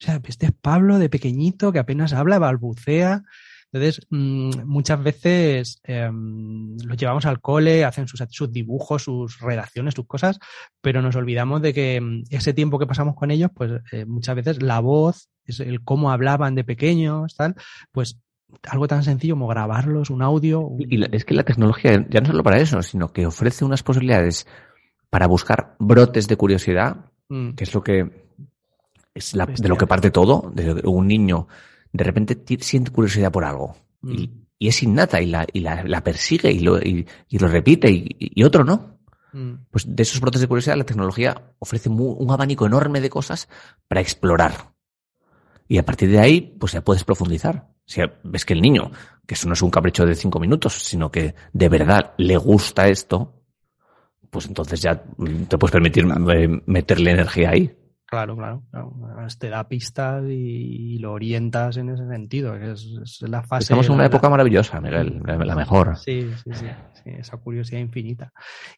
o sea, este es Pablo de pequeñito que apenas habla, balbucea. Entonces, mm, muchas veces eh, los llevamos al cole, hacen sus, sus, dibujos, sus redacciones, sus cosas, pero nos olvidamos de que mm, ese tiempo que pasamos con ellos, pues eh, muchas veces la voz, es el cómo hablaban de pequeños, tal, pues algo tan sencillo como grabarlos, un audio. Y es que la tecnología ya no solo para eso, sino que ofrece unas posibilidades para buscar brotes de curiosidad, mm. que es lo que es de lo que parte todo, de un niño de repente siente curiosidad por algo y, mm. es innata y la, y la, persigue y lo, y, lo repite y, otro no. Mm. Pues de esos brotes de curiosidad la tecnología ofrece un abanico enorme de cosas para explorar. Y a partir de ahí, pues ya puedes profundizar. Si ves que el niño, que eso no es un capricho de cinco minutos, sino que de verdad le gusta esto, pues entonces ya te puedes permitir eh, meterle energía ahí. Claro, claro, Te da pistas y, lo orientas en ese sentido. Es, la fase. Estamos en una época maravillosa, Miguel, la mejor. Sí, sí, sí, esa curiosidad infinita.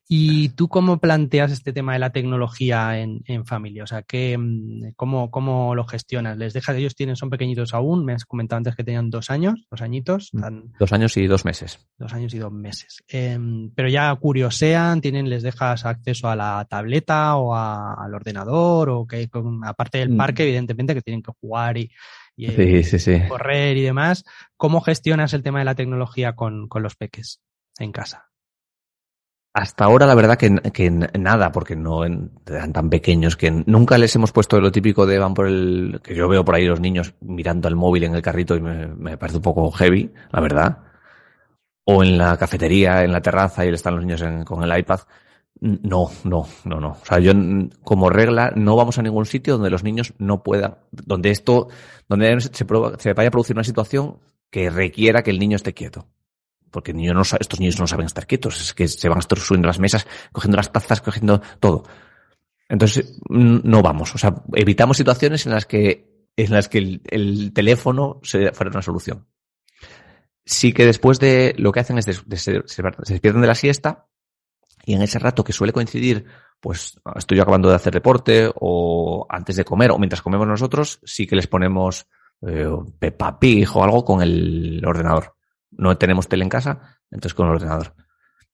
¿Y tú cómo planteas este tema de la tecnología en, familia? O sea, ¿qué, mm, cómo, ¿cómo lo gestionas? ¿Les dejas, ellos tienen, son pequeñitos aún? Me has comentado antes que tenían dos años, dos añitos. Mm, dos años y dos meses. Dos años y dos meses. Em, pero ya curiosean, tienen, les dejas acceso a la tableta o al ordenador o aparte del mm. parque, evidentemente, que tienen que jugar y, correr y demás. ¿Cómo gestionas el tema de la tecnología con, los peques en casa? Hasta ahora, la verdad que, nada, porque no eran tan pequeños que nunca les hemos puesto lo típico de van por el. que yo veo por ahí los niños mirando al móvil en el carrito y me, parece un poco heavy, la verdad. O en la cafetería, en la terraza y están los niños con el iPad. No, no, no, no. O sea, yo como regla no vamos a ningún sitio donde los niños no puedan, donde esto, donde se, se vaya a producir una situación que requiera que el niño esté quieto. Porque niño no, estos niños no saben estar quietos, es que se van a estar subiendo las mesas, cogiendo las tazas, cogiendo todo. Entonces, no vamos. O sea, evitamos situaciones en las que, en las que el, teléfono se, fuera una solución. Sí que después de, lo que hacen es, se despiertan de la siesta, y en ese rato que suele coincidir, pues estoy acabando de hacer deporte o antes de comer o mientras comemos nosotros, sí que les ponemos eh, Peppa Pig o algo con el ordenador. No tenemos tele en casa, entonces con el ordenador.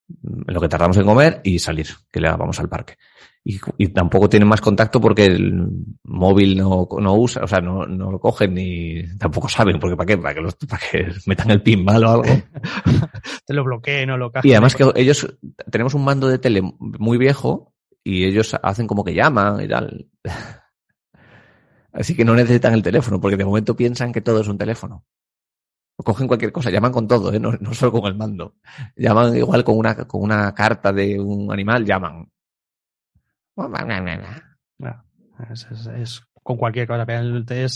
En lo que tardamos en comer y salir, que le vamos al parque y, tampoco tienen más contacto porque el móvil no, no usa, o sea, no, no lo cogen ni tampoco saben, porque para qué, para que, los, para que metan el pin mal o algo. Te lo bloqueen o lo Y además que ellos, tenemos un mando de tele muy viejo y ellos hacen como que llaman y tal. Así que no necesitan el teléfono, porque de momento piensan que todo es un teléfono. O cogen cualquier cosa, llaman con todo, ¿eh? no, no solo con el mando. Llaman igual con una, con una carta de un animal, llaman. Es, es, con cualquier cosa.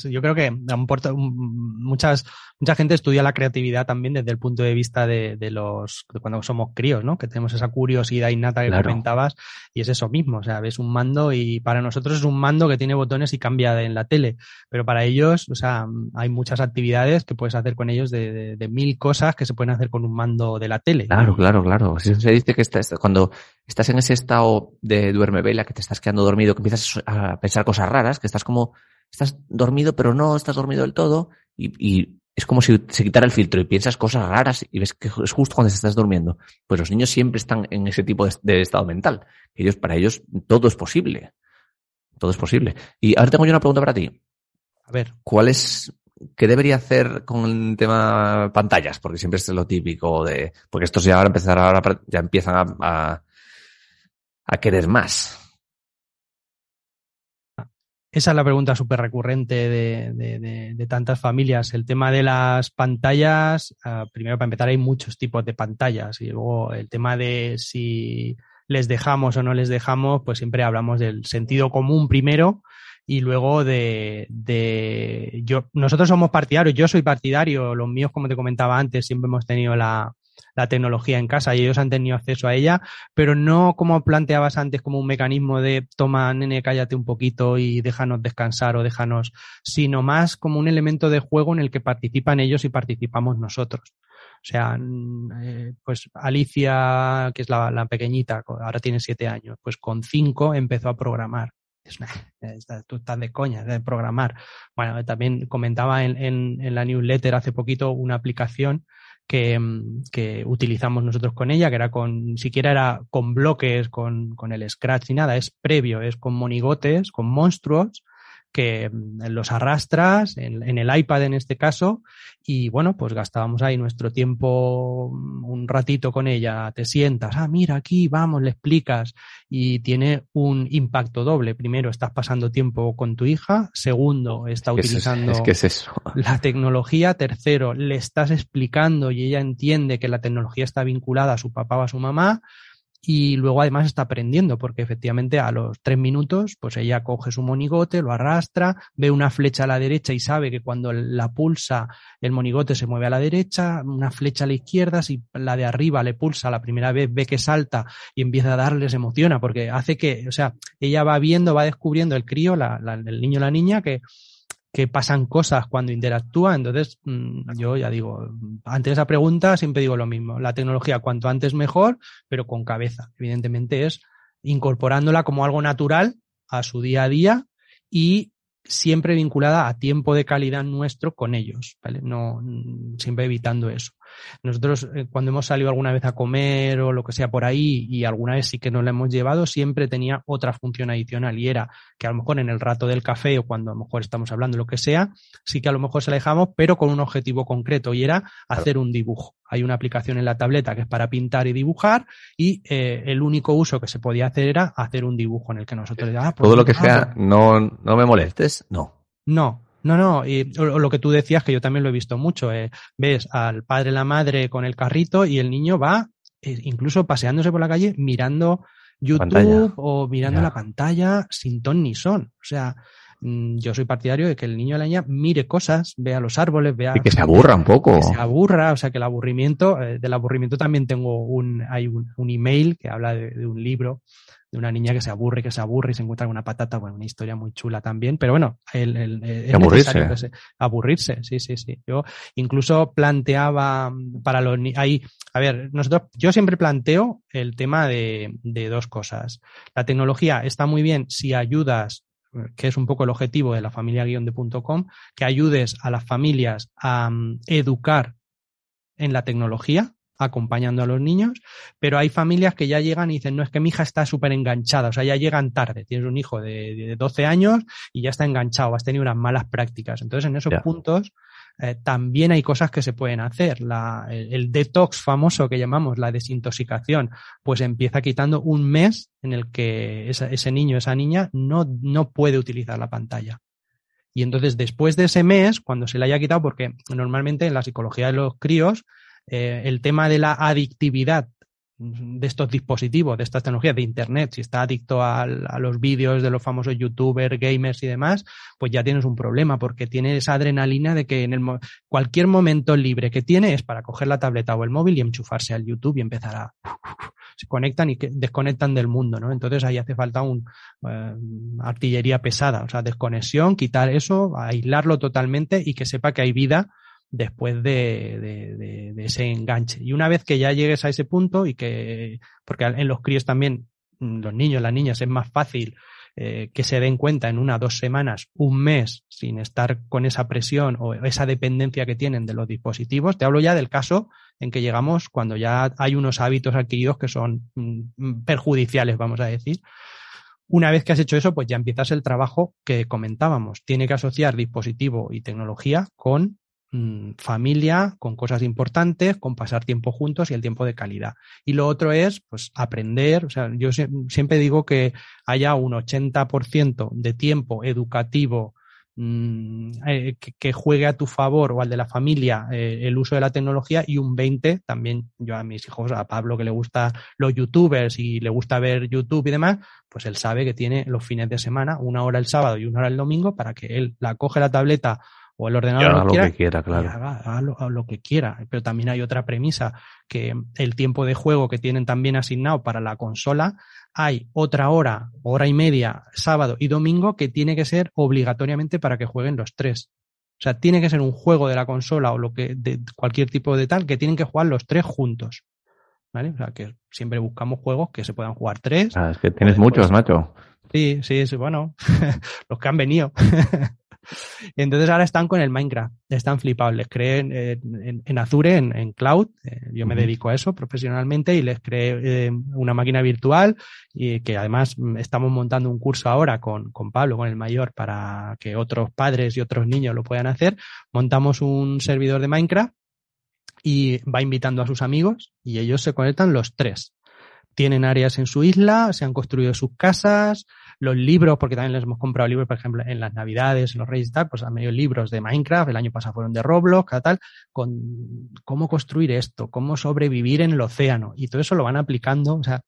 yo creo que muchas, mucha gente estudia la creatividad también desde el punto de vista de, los cuando somos críos, ¿no? Que tenemos esa curiosidad innata que comentabas y es eso mismo. O sea, ves un mando y para nosotros es un mando que tiene botones y cambia en la tele. Pero para ellos, o sea, hay muchas actividades que puedes hacer con ellos de, mil cosas que se pueden hacer con un mando de la tele. Claro, claro, claro. Se dice que cuando estás en ese estado de duerme vela, que te estás quedando dormido, que empiezas a pensar cosas raras, que estás como estás dormido, pero no estás dormido del todo, y, es como si se quitara el filtro y piensas cosas raras y ves que es justo cuando estás durmiendo. Pues los niños siempre están en ese tipo de, estado mental. Ellos, para ellos, todo es posible. Todo es posible. Y ahora tengo yo una pregunta para ti. A ver. ¿Cuál es, qué debería hacer con el tema pantallas? Porque siempre es lo típico de, porque estos ya ahora empezar ahora ya empiezan a, a querer más. Esa es la pregunta súper recurrente de, tantas familias. El tema de las pantallas, ah, primero para empezar hay muchos tipos de pantallas y luego el tema de si les dejamos o no les dejamos, pues siempre hablamos del sentido común primero y luego de, de yo nosotros somos partidarios, yo soy partidario, los míos como te comentaba antes siempre hemos tenido la, la tecnología en casa y ellos han tenido acceso a ella, pero no como planteabas antes como un mecanismo de toma, nene, cállate un poquito y déjanos descansar o déjanos, sino más como un elemento de juego en el que participan ellos y participamos nosotros. O sea, eh, pues Alicia, que es la, pequeñita, ahora tiene siete años, pues con cinco empezó a programar. tú estás de coña, de programar. Bueno, también comentaba en, en, la newsletter hace poquito una aplicación Que, utilizamos nosotros con ella, que era con, siquiera era con bloques, con, con el Scratch y nada, es previo, es con monigotes, con monstruos, que mm, los arrastras en, en, el iPad en este caso y bueno, pues gastábamos ahí nuestro tiempo mm, un ratito con ella, te sientas, ah, mira aquí, vamos, le explicas y tiene un impacto doble. Primero, estás pasando tiempo con tu hija, segundo, está utilizando es, eso. la tecnología, tercero, le estás explicando y ella entiende que la tecnología está vinculada a su papá o a su mamá y luego además está aprendiendo porque efectivamente a los tres minutos pues ella coge su monigote, lo arrastra, ve una flecha a la derecha y sabe que cuando la pulsa el monigote se mueve a la derecha, una flecha a la izquierda, si la de arriba le pulsa la primera vez ve que salta y empieza a darle, se emociona porque hace que, o sea, ella va viendo, va descubriendo el crío, la, el niño la niña que que pasan cosas cuando interactúa. Entonces, mm, yo ya digo, ante esa pregunta siempre digo lo mismo. La tecnología cuanto antes mejor, pero con cabeza. Evidentemente es incorporándola como algo natural a su día a día y siempre vinculada a tiempo de calidad nuestro con ellos, ¿vale? No, mm, siempre evitando eso. Nosotros, eh, cuando hemos salido alguna vez a comer o lo que sea por ahí, y alguna vez sí que nos la hemos llevado, siempre tenía otra función adicional y era que a lo mejor en el rato del café o cuando a lo mejor estamos hablando lo que sea, sí que a lo mejor se la dejamos, pero con un objetivo concreto y era hacer un dibujo. Hay una aplicación en la tableta que es para pintar y dibujar y eh, el único uso que se podía hacer era hacer un dibujo en el que nosotros le ah, pues Todo lo que sea, no, no me molestes, no. No, no, no, y lo que tú decías, que yo también lo he visto mucho, eh, ves al padre, la madre con el carrito y el niño va eh, incluso paseándose por la calle mirando YouTube o mirando la pantalla sin ton ni son. O sea, mm, yo soy partidario de que el niño o la niña mire cosas, vea los árboles, vea... Y que se aburra un poco. Que se aburra, o sea, que el aburrimiento, eh, del aburrimiento también tengo un, hay un, un email que habla de, un libro de una niña que se aburre, que se aburre y se encuentra con una patata, bueno, una historia muy chula también, pero bueno, el, el, aburrirse. aburrirse, sí, sí, sí. Yo incluso planteaba para los ahí, a ver, nosotros, yo siempre planteo el tema de, de dos cosas. La tecnología está muy bien si ayudas que es un poco el objetivo de la familia guion de punto com, que ayudes a las familias a mm, educar en la tecnología, acompañando a los niños, pero hay familias que ya llegan y dicen, no, es que mi hija está súper enganchada, o sea, ya llegan tarde, tienes un hijo de, 12 años y ya está enganchado, has tenido unas malas prácticas. Entonces, en esos puntos eh, también hay cosas que se pueden hacer. La, el, detox famoso que llamamos la desintoxicación, pues empieza quitando un mes en el que ese niño, esa niña no, no puede utilizar la pantalla. Y entonces después de ese mes, cuando se le haya quitado, porque normalmente en la psicología de los críos eh, el tema de la adictividad de estos dispositivos, de estas tecnologías de Internet, si está adicto a, los vídeos de los famosos youtubers, gamers y demás, pues ya tienes un problema porque tiene esa adrenalina de que en el cualquier momento libre que tiene es para coger la tableta o el móvil y enchufarse al YouTube y empezar a... se conectan y desconectan del mundo, ¿no? Entonces ahí hace falta un eh, artillería pesada, o sea, desconexión, quitar eso, aislarlo totalmente y que sepa que hay vida después de, ese enganche. Y una vez que ya llegues a ese punto y que, porque en los críos también, mm, los niños, las niñas, es más fácil eh, que se den cuenta en una, dos semanas, un mes, sin estar con esa presión o esa dependencia que tienen de los dispositivos. Te hablo ya del caso en que llegamos cuando ya hay unos hábitos adquiridos que son mm, perjudiciales, vamos a decir. Una vez que has hecho eso, pues ya empiezas el trabajo que comentábamos. Tiene que asociar dispositivo y tecnología con Mm, familia, con cosas importantes, con pasar tiempo juntos y el tiempo de calidad. Y lo otro es, pues, aprender. O sea, yo siempre digo que haya un 80% de tiempo educativo mm, eh, que, juegue a tu favor o al de la familia eh, el uso de la tecnología y un 20 también yo a mis hijos, a Pablo que le gusta los youtubers y le gusta ver YouTube y demás, pues él sabe que tiene los fines de semana, una hora el sábado y una hora el domingo para que él la coge la tableta o el ordenador lo, que quiera, claro. Haga, lo, que quiera. Pero también hay otra premisa, que el tiempo de juego que tienen también asignado para la consola, hay otra hora, hora y media, sábado y domingo, que tiene que ser obligatoriamente para que jueguen los tres. O sea, tiene que ser un juego de la consola o lo que, de cualquier tipo de tal, que tienen que jugar los tres juntos. ¿Vale? O sea, que siempre buscamos juegos que se puedan jugar tres. Ah, es que tienes muchos, macho. Sí, sí, sí, bueno, los que han venido. Entonces ahora están con el Minecraft, están flipados, les creé en, Azure, en, Cloud, eh, yo me dedico a eso profesionalmente y les creé eh, una máquina virtual y que además mm, estamos montando un curso ahora con, con Pablo, con el mayor, para que otros padres y otros niños lo puedan hacer. Montamos un servidor de Minecraft y va invitando a sus amigos y ellos se conectan los tres. Tienen áreas en su isla, se han construido sus casas, los libros, porque también les hemos comprado libros, por ejemplo, en las Navidades, en los Reyes y tal, pues han medio libros de Minecraft, el año pasado fueron de Roblox, tal, con cómo construir esto, cómo sobrevivir en el océano, y todo eso lo van aplicando, o sea,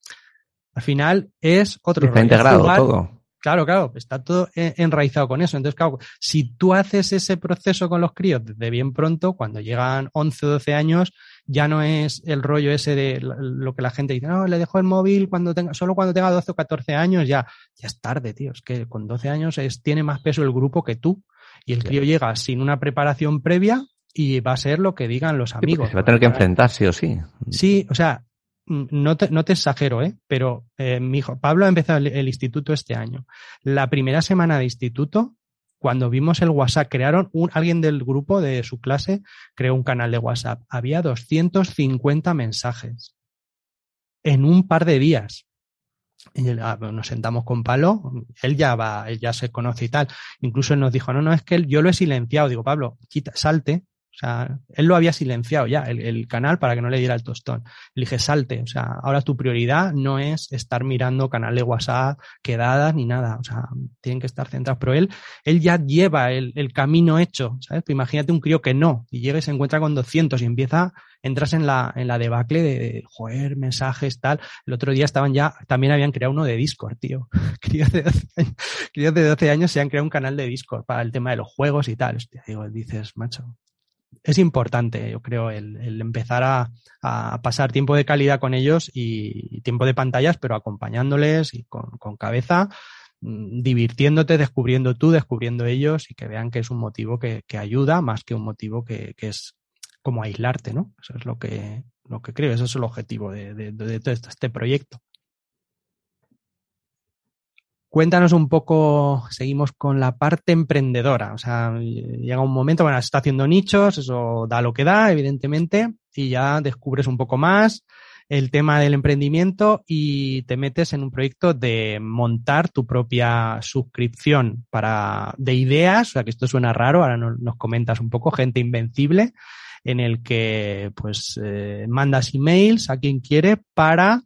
al final es otro. Está integrado todo. Claro, claro, está todo enraizado con eso. Entonces, claro, si tú haces ese proceso con los críos desde bien pronto, cuando llegan 11 o 12 años, ya no es el rollo ese de lo que la gente dice, no, le dejo el móvil cuando tenga, solo cuando tenga 12 o 14 años, ya, ya es tarde, tío. Es que con 12 años es, tiene más peso el grupo que tú. Y el crío llega sin una preparación previa y va a ser lo que digan los amigos. se va a tener que enfrentar, sí o sí. Sí, o sea, no te, no te exagero, ¿eh? pero eh, mi hijo Pablo ha empezado el, instituto este año. La primera semana de instituto, cuando vimos el WhatsApp, crearon un, alguien del grupo de su clase, creó un canal de WhatsApp. Había 250 mensajes en un par de días. Ah, nos sentamos con Pablo, él ya va, él ya se conoce y tal. Incluso él nos dijo, no, no, es que yo lo he silenciado. Digo, Pablo, quita, salte, o sea, él lo había silenciado ya, el, canal, para que no le diera el tostón. Le dije, salte. O sea, ahora tu prioridad no es estar mirando canal de WhatsApp, quedadas, ni nada. O sea, tienen que estar centrados. Pero él, él ya lleva el, camino hecho, ¿sabes? Pues imagínate un crío que no, y llega y se encuentra con 200 y empieza, entras en la, en la debacle de, joder, mensajes, tal. El otro día estaban ya, también habían creado uno de Discord, tío. Críos de 12 años, críos de 12 años se han creado un canal de Discord para el tema de los juegos y tal. Digo, dices, macho, es importante, yo creo, el, empezar a, pasar tiempo de calidad con ellos y tiempo de pantallas, pero acompañándoles y con, cabeza, mm, divirtiéndote, descubriendo tú, descubriendo ellos y que vean que es un motivo que, ayuda más que un motivo que, es como aislarte, ¿no? Eso es lo que, lo que creo, ese es el objetivo de todo este proyecto. Cuéntanos un poco, seguimos con la parte emprendedora. O sea, llega un momento, bueno, está haciendo nichos, eso da lo que da, evidentemente, y ya descubres un poco más el tema del emprendimiento y te metes en un proyecto de montar tu propia suscripción para de ideas, o sea que esto suena raro, ahora nos, comentas un poco, gente invencible, en el que pues eh, mandas emails a quien quiere para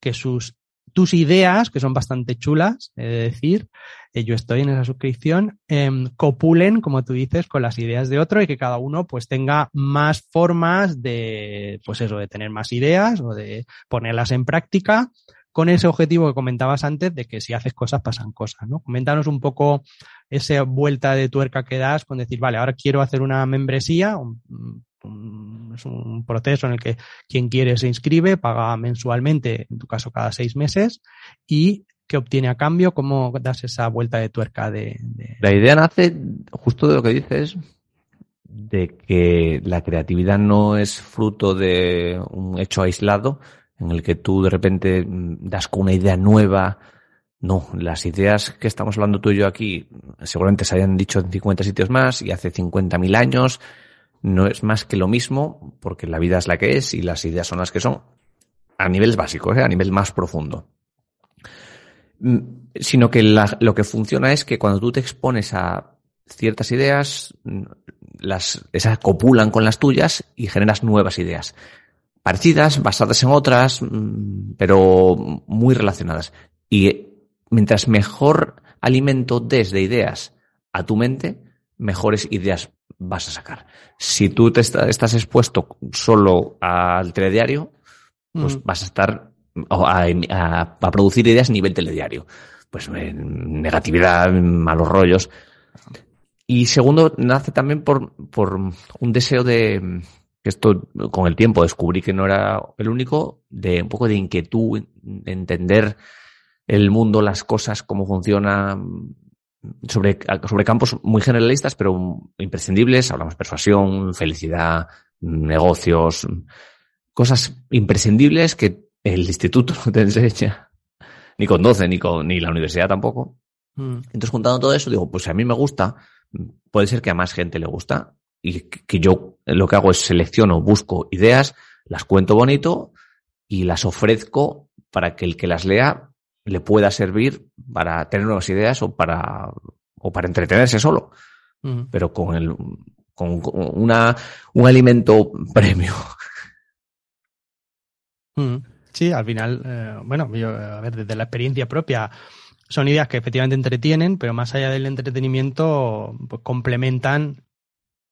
que sus tus ideas, que son bastante chulas, he de decir, eh, yo estoy en esa suscripción, em, copulen, como tú dices, con las ideas de otro y que cada uno pues tenga más formas de, pues eso, de tener más ideas o de ponerlas en práctica con ese objetivo que comentabas antes de que si haces cosas pasan cosas, ¿no? Coméntanos un poco esa vuelta de tuerca que das con decir, vale, ahora quiero hacer una membresía, es un proceso en el que quien quiere se inscribe, paga mensualmente, en tu caso cada seis meses, y ¿qué obtiene a cambio? ¿Cómo das esa vuelta de tuerca de, La idea nace justo de lo que dices, de que la creatividad no es fruto de un hecho aislado en el que tú de repente das con una idea nueva. No, las ideas que estamos hablando tú y yo aquí seguramente se hayan dicho en 50 sitios más y hace 50.000 años no es más que lo mismo, porque la vida es la que es y las ideas son las que son, a niveles básicos, ¿eh? a nivel más profundo. Mm, sino que lo que funciona es que cuando tú te expones a ciertas ideas, mm, las, esas copulan con las tuyas y generas nuevas ideas. Parecidas, basadas en otras, mm, pero muy relacionadas. Y mientras mejor alimento des de ideas a tu mente, mejores ideas vas a sacar. Si tú te estás expuesto solo al telediario, pues mm. vas a estar a, producir ideas a nivel telediario. Pues negatividad, malos rollos. Y segundo, nace también por, por un deseo de, que esto con el tiempo descubrí que no era el único, de un poco de inquietud, de entender el mundo, las cosas, cómo funciona, sobre, sobre campos muy generalistas, pero imprescindibles. Hablamos persuasión, felicidad, negocios, cosas imprescindibles que el instituto no te enseña, ni con 12, ni, con, ni la universidad tampoco. Mm. Entonces, juntando todo eso, digo, pues si a mí me gusta, puede ser que a más gente le gusta y que yo lo que hago es selecciono, busco ideas, las cuento bonito y las ofrezco para que el que las lea le pueda servir para tener nuevas ideas o para, o para entretenerse solo. Pero con el, con una, un alimento premio. Sí, al final, eh, bueno, yo, a ver, desde la experiencia propia, son ideas que efectivamente entretienen, pero más allá del entretenimiento, pues complementan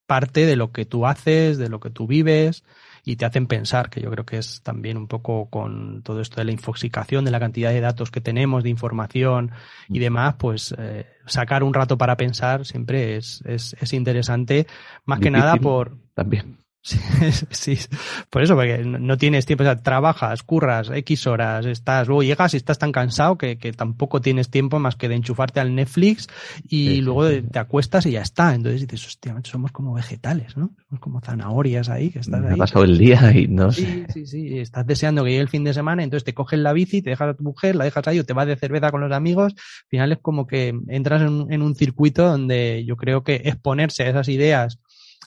parte de lo que tú haces, de lo que tú vives y te hacen pensar, que yo creo que es también un poco con todo esto de la infoxicación, de la cantidad de datos que tenemos, de información y mm. demás, pues eh, sacar un rato para pensar siempre es, es, es interesante, más que nada por... También. Sí, sí, por eso, porque no tienes tiempo, o sea, trabajas, curras X horas, estás, luego llegas y estás tan cansado que, que tampoco tienes tiempo más que de enchufarte al Netflix y luego te acuestas y ya está. Entonces dices, hostia, somos como vegetales, ¿no? Somos como zanahorias ahí, que estás Me ahí. Ha pasado el día y no sí, sé. Sí, sí, estás deseando que llegue el fin de semana, entonces te coges la bici, te dejas a tu mujer, la dejas ahí o te vas de cerveza con los amigos. Al final es como que entras en, en un circuito donde yo creo que exponerse a esas ideas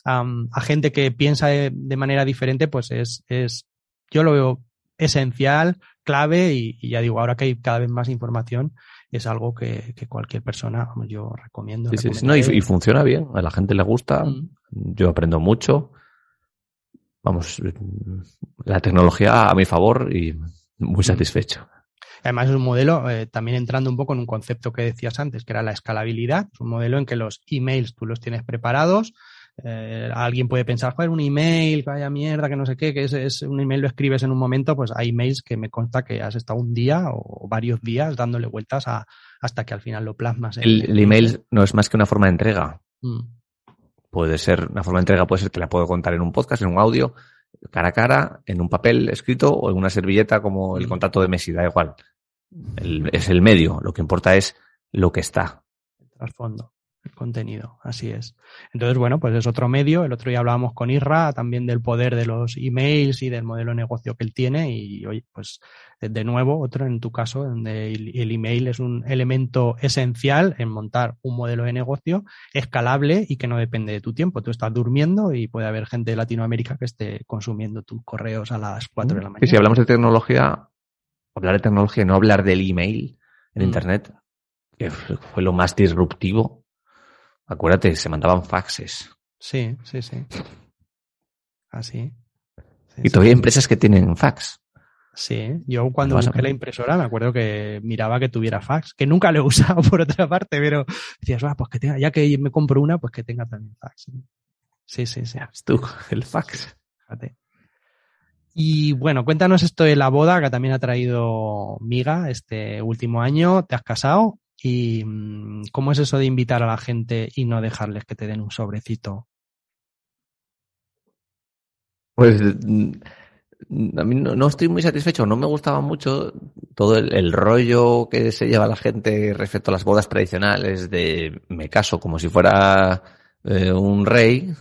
a gente que piensa de, manera diferente, pues es, es, yo lo veo esencial, clave y, ya digo, ahora que hay cada vez más información, es algo que, cualquier persona, yo recomiendo. Sí, sí, no, y, funciona bien, a la gente le gusta, mm. yo aprendo mucho. Vamos, la tecnología a mi favor y muy mm. satisfecho. Además es un modelo, eh, también entrando un poco en un concepto que decías antes, que era la escalabilidad. Es un modelo en que los emails tú los tienes preparados, eh, alguien puede pensar, joder, un email, vaya mierda, que no sé qué, que es, es, un email lo escribes en un momento, pues hay emails que me consta que has estado un día o varios días dándole vueltas a, hasta que al final lo plasmas. el, email no es más que una forma de entrega. Mm. Puede ser, una forma de entrega puede ser que la puedo contar en un podcast, en un audio, cara a cara, en un papel escrito o en una servilleta como el mm. contacto de Messi, da igual. es el medio, lo que importa es lo que está. El trasfondo contenido, así es. Entonces, bueno, pues es otro medio. El otro día hablábamos con Irra también del poder de los emails y del modelo de negocio que él tiene. Y hoy, pues, de nuevo, otro en tu caso, donde el email es un elemento esencial en montar un modelo de negocio escalable y que no depende de tu tiempo. Tú estás durmiendo y puede haber gente de Latinoamérica que esté consumiendo tus correos a las 4 de la mañana. Y si hablamos de tecnología, hablar de tecnología y no hablar del email en mm. Internet, que fue lo más disruptivo Acuérdate, se mandaban faxes. Sí, sí, sí. Así. y todavía hay empresas que tienen fax. Sí, yo cuando busqué la impresora me acuerdo que miraba que tuviera fax, que nunca lo he usado por otra parte, pero decías, ah, pues que tenga, ya que me compro una, pues que tenga también fax. Sí, sí, sí. Tú, el fax. Fíjate. Y bueno, cuéntanos esto de la boda que también ha traído Miga este último año. ¿Te has casado? ¿Y mm, cómo es eso de invitar a la gente y no dejarles que te den un sobrecito? Pues mm, a mí no, estoy muy satisfecho, no me gustaba mucho todo el, rollo que se lleva la gente respecto a las bodas tradicionales de me caso como si fuera eh, un rey,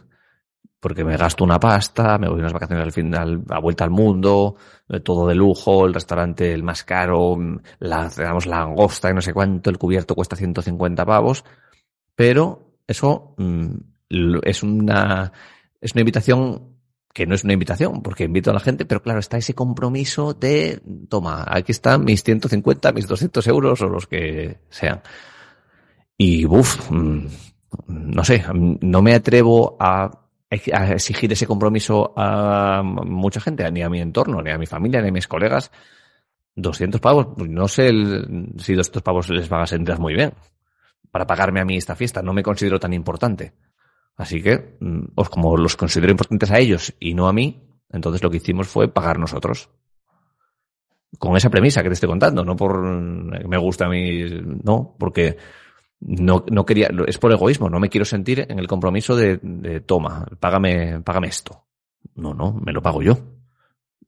porque me gasto una pasta, me voy unas vacaciones al final, a vuelta al mundo, eh, todo de lujo, el restaurante el más caro, la, digamos, la angosta y no sé cuánto, el cubierto cuesta 150 pavos, pero eso mm, es una, es una invitación que no es una invitación, porque invito a la gente, pero claro, está ese compromiso de, toma, aquí están mis 150, mis 200 euros o los que sean. Y, uff, mm, no sé, no me atrevo a a exigir ese compromiso a mucha gente, ni a mi entorno, ni a mi familia, ni a mis colegas. 200 pavos, pues no sé si 200 pavos les van a sentir muy bien para pagarme a mí esta fiesta. No me considero tan importante. Así que, mm, como los considero importantes a ellos y no a mí, entonces lo que hicimos fue pagar nosotros. Con esa premisa que te estoy contando, no por me gusta a mí, no, porque no, no quería, es por egoísmo, no me quiero sentir en el compromiso de, de, toma, págame, págame esto. No, no, me lo pago yo.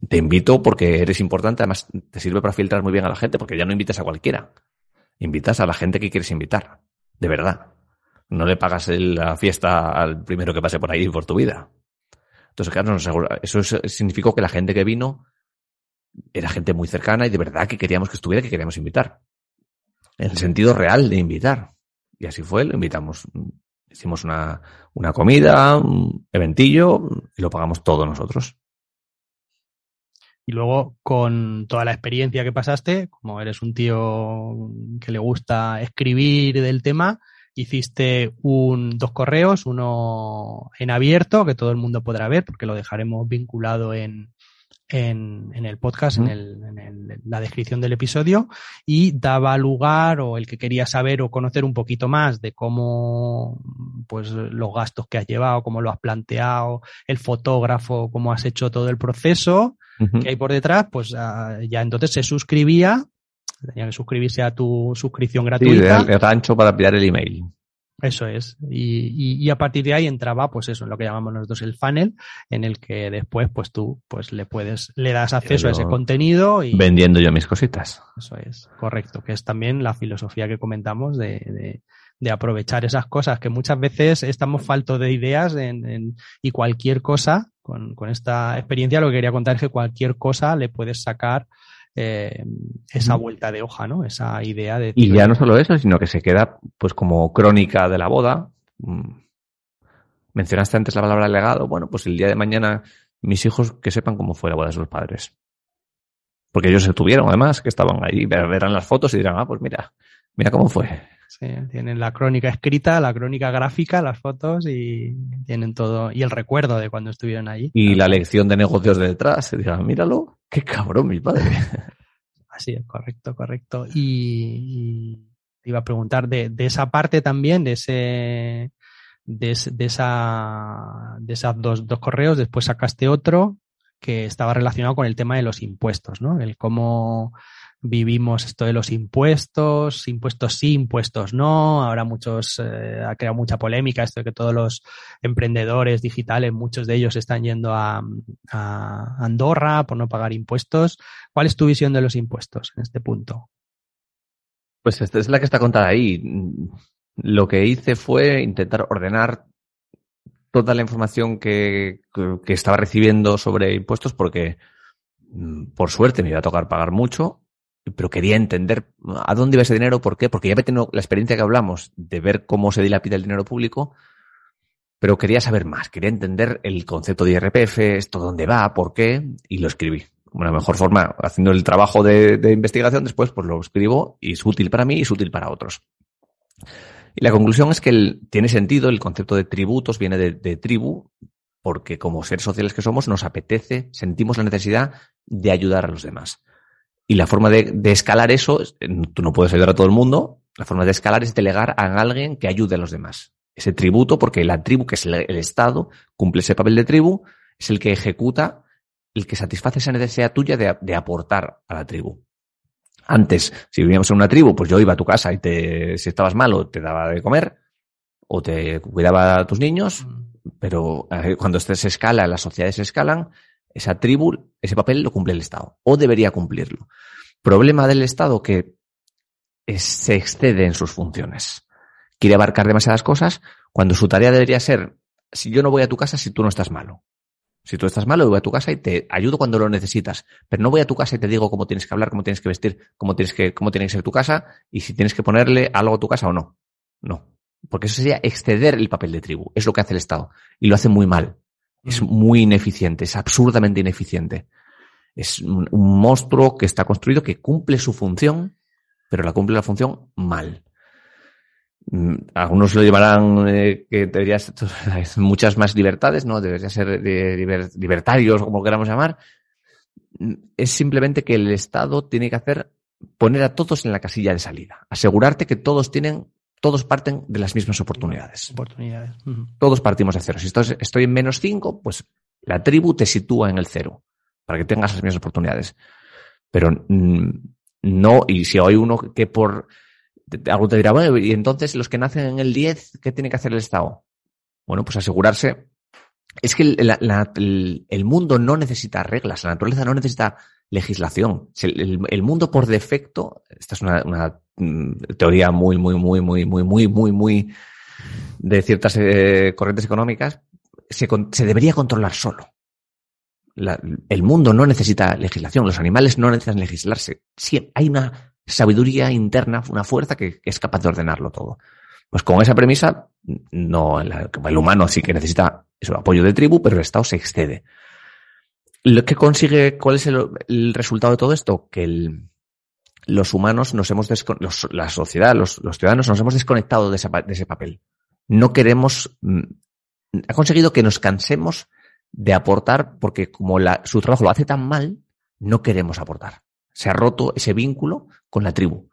Te invito porque eres importante, además te sirve para filtrar muy bien a la gente, porque ya no invitas a cualquiera. Invitas a la gente que quieres invitar. De verdad. No le pagas la fiesta al primero que pase por ahí por tu vida. Entonces, claro, eso significó que la gente que vino era gente muy cercana y de verdad que queríamos que estuviera, que queríamos invitar. En el sentido real de invitar. Y así fue, lo invitamos. Hicimos una, una comida, un eventillo y lo pagamos todos nosotros. Y luego, con toda la experiencia que pasaste, como eres un tío que le gusta escribir del tema, hiciste un, dos correos, uno en abierto, que todo el mundo podrá ver, porque lo dejaremos vinculado en, en, en el podcast, en, el, en la descripción del episodio, y daba lugar, o el que quería saber o conocer un poquito más de cómo, pues, los gastos que has llevado, cómo lo has planteado, el fotógrafo, cómo has hecho todo el proceso que hay por detrás, pues ah, ya entonces se suscribía tenía que suscribirse a tu suscripción gratuita. Sí, el gancho para pillar el email. Eso es. Y, y, a partir de ahí entraba, pues eso, en lo que llamamos nosotros el funnel, en el que después, pues tú, pues le puedes, le das acceso a ese contenido y. Vendiendo yo mis cositas. Eso es, correcto. Que es también la filosofía que comentamos de, de, de aprovechar esas cosas, que muchas veces estamos faltos de ideas en, en, y cualquier cosa, con, con esta experiencia lo que quería contar es que cualquier cosa le puedes sacar eh, esa vuelta de hoja, ¿no? Esa idea de... Y ya no solo eso, sino que se queda pues como crónica de la boda. Mm. Mencionaste antes la palabra legado. Bueno, pues el día de mañana mis hijos que sepan cómo fue la boda de sus padres. Porque ellos se tuvieron, además, que estaban ahí, verán las fotos y dirán, ah, pues mira, mira cómo fue. Sí, tienen la crónica escrita, la crónica gráfica, las fotos y tienen todo, y el recuerdo de cuando estuvieron allí. Y la lección de negocios de detrás, se dirán, míralo, qué cabrón mi padre. Así es, correcto, correcto. Y, te iba a preguntar de, de, esa parte también, de ese, de, de esa, de esas dos, dos correos, después sacaste otro que estaba relacionado con el tema de los impuestos, ¿no? El cómo, vivimos esto de los impuestos, impuestos sí, impuestos no. Ahora muchos, eh, ha creado mucha polémica esto de que todos los emprendedores digitales, muchos de ellos están yendo a, a Andorra por no pagar impuestos. ¿Cuál es tu visión de los impuestos en este punto? Pues esta es la que está contada ahí. Lo que hice fue intentar ordenar toda la información que, que estaba recibiendo sobre impuestos porque mm, por suerte me iba a tocar pagar mucho pero quería entender a dónde iba ese dinero, por qué, porque ya he tenido la experiencia que hablamos de ver cómo se dilapida el dinero público, pero quería saber más, quería entender el concepto de IRPF, esto dónde va, por qué, y lo escribí. Una mejor forma, haciendo el trabajo de, de investigación, después pues lo escribo y es útil para mí y es útil para otros. La conclusión es que tiene sentido, el concepto de tributos viene de, tribu, porque como seres sociales que somos, nos apetece, sentimos la necesidad de ayudar a los demás. Y la forma de, escalar eso, tú no puedes ayudar a todo el mundo, la forma de escalar es delegar a alguien que ayude a los demás. Ese tributo, porque la tribu, que es el, Estado, cumple ese papel de tribu, es el que ejecuta, el que satisface esa necesidad tuya de aportar a la tribu. Antes, si vivíamos en una tribu, pues yo iba a tu casa y te, si estabas malo, te daba de comer o te cuidaba a tus niños, pero eh, cuando se escala, las sociedades se escalan, esa tribu, ese papel lo cumple el Estado, o debería cumplirlo. Problema del Estado que se excede en sus funciones. Quiere abarcar demasiadas cosas cuando su tarea debería ser, si yo no voy a tu casa si tú no estás malo. Si tú estás malo, voy a tu casa y te ayudo cuando lo necesitas. Pero no voy a tu casa y te digo cómo tienes que hablar, cómo tienes que vestir, cómo tienes que, cómo tiene que ser tu casa y si tienes que ponerle algo a tu casa o no. No. Porque eso sería exceder el papel de tribu. Es lo que hace el Estado. Y lo hace muy mal. Es muy ineficiente, es absurdamente ineficiente. Es un, un, monstruo que está construido que cumple su función, pero la cumple la función mal. Mm, algunos lo llevarán eh, que debería ser muchas más libertades, ¿no? Debería ser liber, libertarios, como queramos llamar. Mm, es simplemente que el Estado tiene que hacer poner a todos en la casilla de salida. Asegurarte que todos tienen todos parten de las mismas oportunidades. Oportunidades. Uh -huh. Todos partimos de cero. Si estoy, estoy en menos cinco, pues la tribu te sitúa en el cero para que tengas las mismas oportunidades. Pero mm, no, y si hay uno que por algo te dirá, bueno, y entonces los que nacen en el 10, ¿qué tiene que hacer el Estado? Bueno, pues asegurarse. Es que el, mundo no necesita reglas, la naturaleza no necesita legislación. El, mundo por defecto, esta es una, mm, teoría muy, muy, muy, muy, muy, muy, muy, muy de ciertas eh, corrientes económicas, se, debería controlar solo. El mundo no necesita legislación, los animales no necesitan legislarse. Sí, hay una sabiduría interna, una fuerza que, es capaz de ordenarlo todo. Pues con esa premisa, no, el humano sí que necesita eso, apoyo de tribu, pero el Estado se excede. Lo que consigue, ¿cuál es el, resultado de todo esto? Que los humanos nos hemos los, la sociedad, los, ciudadanos nos hemos desconectado de, ese papel. No queremos, mm, ha conseguido que nos cansemos de aportar porque como su trabajo lo hace tan mal, no queremos aportar. Se ha roto ese vínculo con la tribu.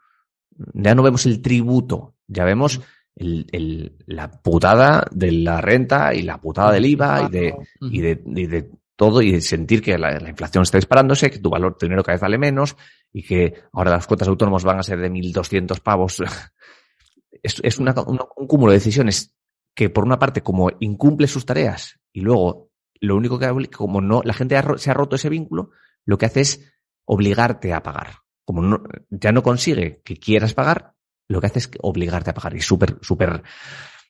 Ya no vemos el tributo, ya vemos el, la putada de la renta y la putada del IVA y de, y de, y de todo y sentir que la, inflación está disparándose, que tu valor, tu dinero cada vez vale menos y que ahora las cuotas autónomos van a ser de 1.200 pavos. es, es una, un cúmulo de decisiones que por una parte como incumple sus tareas y luego lo único que como no la gente se ha roto ese vínculo, lo que hace es obligarte a pagar. Como no, ya no consigue que quieras pagar, lo que hace es obligarte a pagar. Y súper, súper.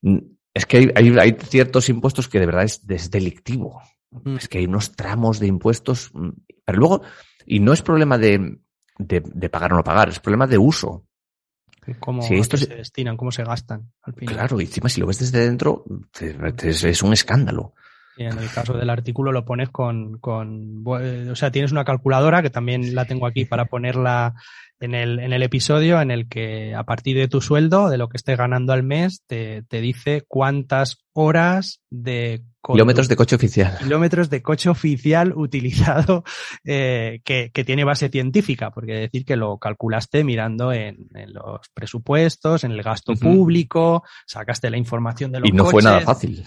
Mm, es que hay, hay, ciertos impuestos que de verdad es, es delictivo. Mm. Es que hay unos tramos de impuestos, mm, pero luego, y no es problema de, de, pagar o no pagar, es problema de uso. Cómo se destinan, cómo se gastan al final. Claro, y encima si lo ves desde dentro, es, un escándalo. Y en el caso del artículo lo pones con, con, o sea, tienes una calculadora que también la tengo aquí para ponerla en el, en el episodio en el que a partir de tu sueldo, de lo que estés ganando al mes, te, te dice cuántas horas de kilómetros de coche oficial. Kilómetros de coche oficial utilizado eh, que, que, tiene base científica, porque decir que lo calculaste mirando en, en los presupuestos, en el gasto público, sacaste la información de los Y no fue nada fácil.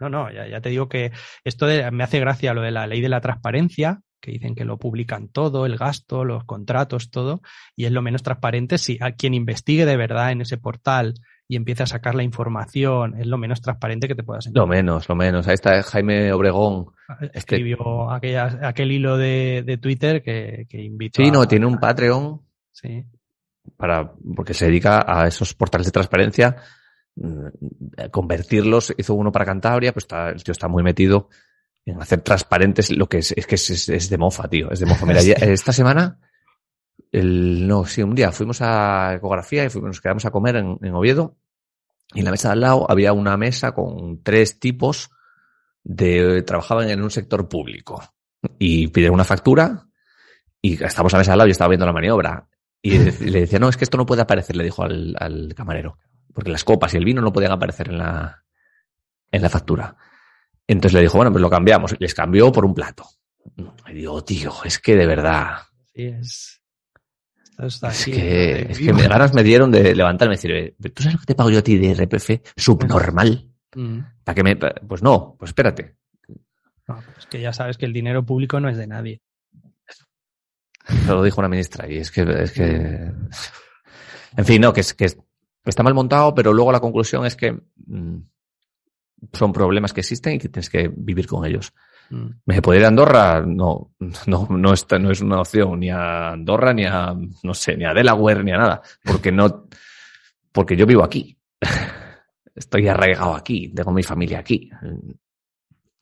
No, no, ya, ya te digo que esto me hace gracia lo de la ley de la transparencia, que dicen que lo publican todo, el gasto, los contratos, todo, y es lo menos transparente si a quien investigue de verdad en ese portal y empiece a sacar la información, es lo menos transparente que te puedas encontrar. Lo menos, lo menos. Ahí está Jaime Obregón. Ah, escribió aquel hilo de, de Twitter que, que invitó. Sí, no, tiene un Patreon. Sí. Para, porque se dedica a esos portales de transparencia, convertirlos, hizo uno para Cantabria, pues está, el tío está muy metido en hacer transparentes lo que es, es que es, de mofa, tío, es de mofa. Mira, esta semana, el, no, sí, un día fuimos a ecografía y fuimos, nos quedamos a comer en, Oviedo y en la mesa de al lado había una mesa con tres tipos de, trabajaban en un sector público y pidieron una factura y estábamos a la mesa de al lado y estaba viendo la maniobra y le decía, no, es que esto no puede aparecer, le dijo al, al camarero, porque las copas y el vino no podían aparecer en la, en la factura. Entonces le dijo, bueno, pues lo cambiamos. Les cambió por un plato. Y digo, tío, es que de verdad. Sí, es. es que, es que me, ganas me dieron de levantarme y decir, ¿tú sabes lo que te pago yo a ti de RPF? Subnormal. Mm. ¿Para que me.? Pues no, pues espérate. No, es que ya sabes que el dinero público no es de nadie. Eso lo dijo una ministra y es que. Es que... En fin, no, que, es, que está mal montado, pero luego la conclusión es que. Mm, son problemas que existen y que tienes que vivir con ellos. Mm. ¿Me puedo ir a Andorra? No, no, no, está, no es una opción ni a Andorra, ni a, no sé, ni a Delaware, ni a nada. Porque no, porque yo vivo aquí. Estoy arraigado aquí, tengo mi familia aquí.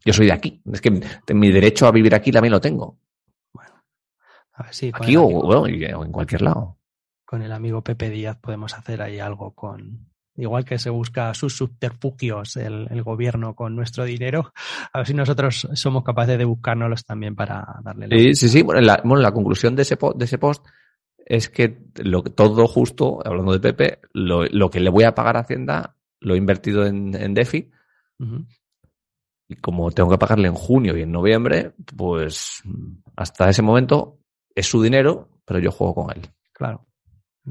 Yo soy de aquí. Es que mi derecho a vivir aquí también lo tengo. Bueno, a ver si aquí o, o en cualquier lado. Con el amigo Pepe Díaz podemos hacer ahí algo con, igual que se busca sus subterfugios el, gobierno con nuestro dinero, a ver si nosotros somos capaces de buscárnoslos también para darle la Sí, sí, sí. Bueno, la, bueno, la conclusión de ese, de ese post es que lo, todo justo, hablando de Pepe, lo, lo, que le voy a pagar a Hacienda lo he invertido en, en DeFi. Y como tengo que pagarle en junio y en noviembre, pues hasta ese momento es su dinero, pero yo juego con él. Claro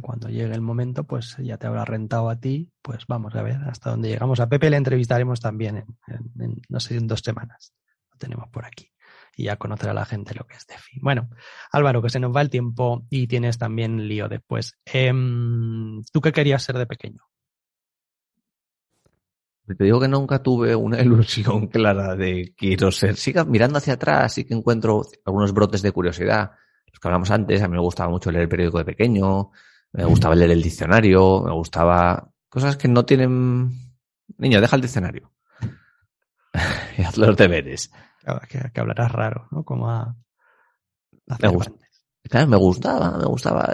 cuando llegue el momento, pues ya te habrá rentado a ti, pues vamos a ver hasta dónde llegamos. A Pepe le entrevistaremos también en, no sé, en dos semanas. Lo tenemos por aquí. Y ya conocerá la gente lo que es DeFi. Bueno, Álvaro, que se nos va el tiempo y tienes también lío después. Em, ¿Tú qué querías ser de pequeño? Te digo que nunca tuve una ilusión clara de quiero ser. Siga mirando hacia atrás, sí que encuentro algunos brotes de curiosidad. Los que hablamos antes, a mí me gustaba mucho leer el periódico de pequeño, me gustaba leer el diccionario, me gustaba cosas que no tienen... Niño, deja el diccionario. y haz los deberes. que, que, hablarás raro, ¿no? Como a... Me, me gustaba, me gustaba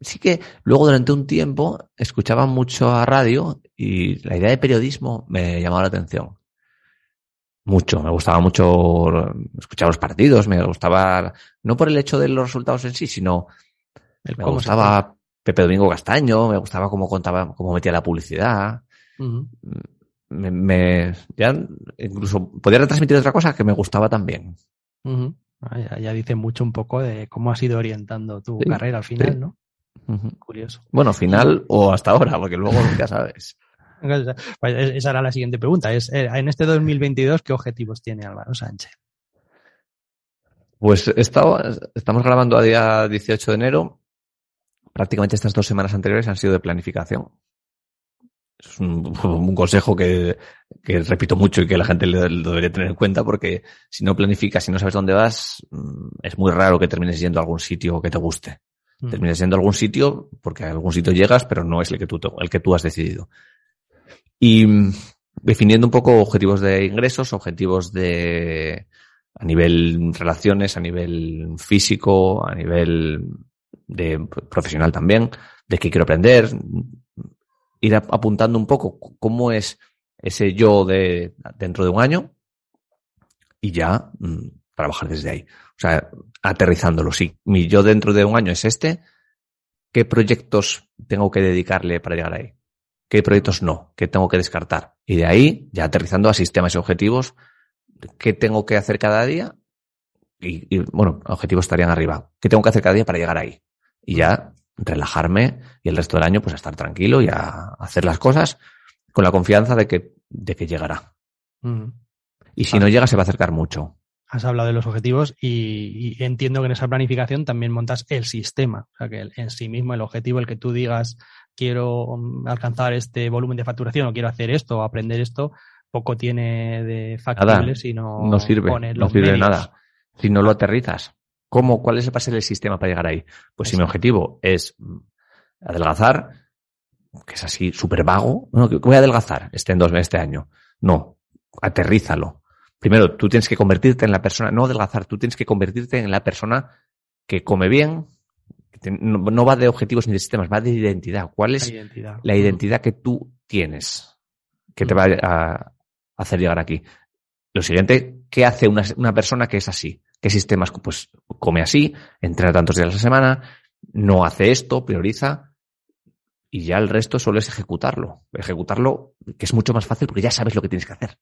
sí que luego durante un tiempo escuchaba mucho a radio y la idea de periodismo me llamaba la atención. Mucho, me gustaba mucho escuchar los partidos, me gustaba, no por el hecho de los resultados en sí, sino me gustaba Pepe Domingo Castaño, me gustaba cómo contaba, cómo metía la publicidad. me, ya incluso podía retransmitir otra cosa que me gustaba también. Ah, ya, dice mucho un poco de cómo has ido orientando tu carrera al final, ¿no? Curioso. Bueno, final o hasta ahora, porque luego ya sabes. Esa era la siguiente pregunta. Es, eh, en este 2022, ¿qué objetivos tiene Álvaro Sánchez? Pues estamos grabando a día 18 de enero. Prácticamente estas dos semanas anteriores han sido de planificación. Es un, consejo que, repito mucho y que la gente lo debería tener en cuenta porque si no planificas, si no sabes dónde vas, mm, es muy raro que termines yendo a algún sitio que te guste. Mm. Termines yendo a algún sitio porque a algún sitio llegas, pero no es el que tú, el que tú has decidido. Y mm, definiendo un poco objetivos de ingresos, objetivos de a nivel relaciones, a nivel físico, a nivel de profesional también, de qué quiero aprender, ir apuntando un poco cómo es ese yo de dentro de un año y ya mm, trabajar desde ahí. O sea, aterrizándolo, sí. Mi yo dentro de un año es este. ¿Qué proyectos tengo que dedicarle para llegar ahí? ¿Qué proyectos no? ¿Qué tengo que descartar? Y de ahí, ya aterrizando a sistemas y objetivos, ¿qué tengo que hacer cada día? Y, bueno, objetivos estarían arriba. ¿Qué tengo que hacer cada día para llegar ahí? Y ya relajarme y el resto del año pues a estar tranquilo y a hacer las cosas con la confianza de que, de que llegará. Y si no llega se va a acercar mucho. Has hablado de los objetivos y, entiendo que en esa planificación también montas el sistema. O sea, que en sí mismo el objetivo, el que tú digas quiero mm, alcanzar este volumen de facturación o quiero hacer esto o aprender esto, poco tiene de factible si no, no sirve, no sirve nada. Si no lo aterrizas. ¿Cómo, ¿Cuál es el el sistema para llegar ahí? Pues si mi objetivo es mm, adelgazar, que es así súper vago, no, voy a adelgazar este en dos meses, este año. No, aterrízalo. Primero, tú tienes que convertirte en la persona, no adelgazar, tú tienes que convertirte en la persona que come bien, no, va de objetivos ni de sistemas, va de identidad. ¿Cuál es la identidad, que tú tienes que te va a hacer llegar aquí? Lo siguiente, ¿qué hace una, una persona que es así? ¿Qué sistemas? Pues come así, entrena tantos días a la semana, no hace esto, prioriza, y ya el resto solo es ejecutarlo. Ejecutarlo, que es mucho más fácil porque ya sabes lo que tienes que hacer.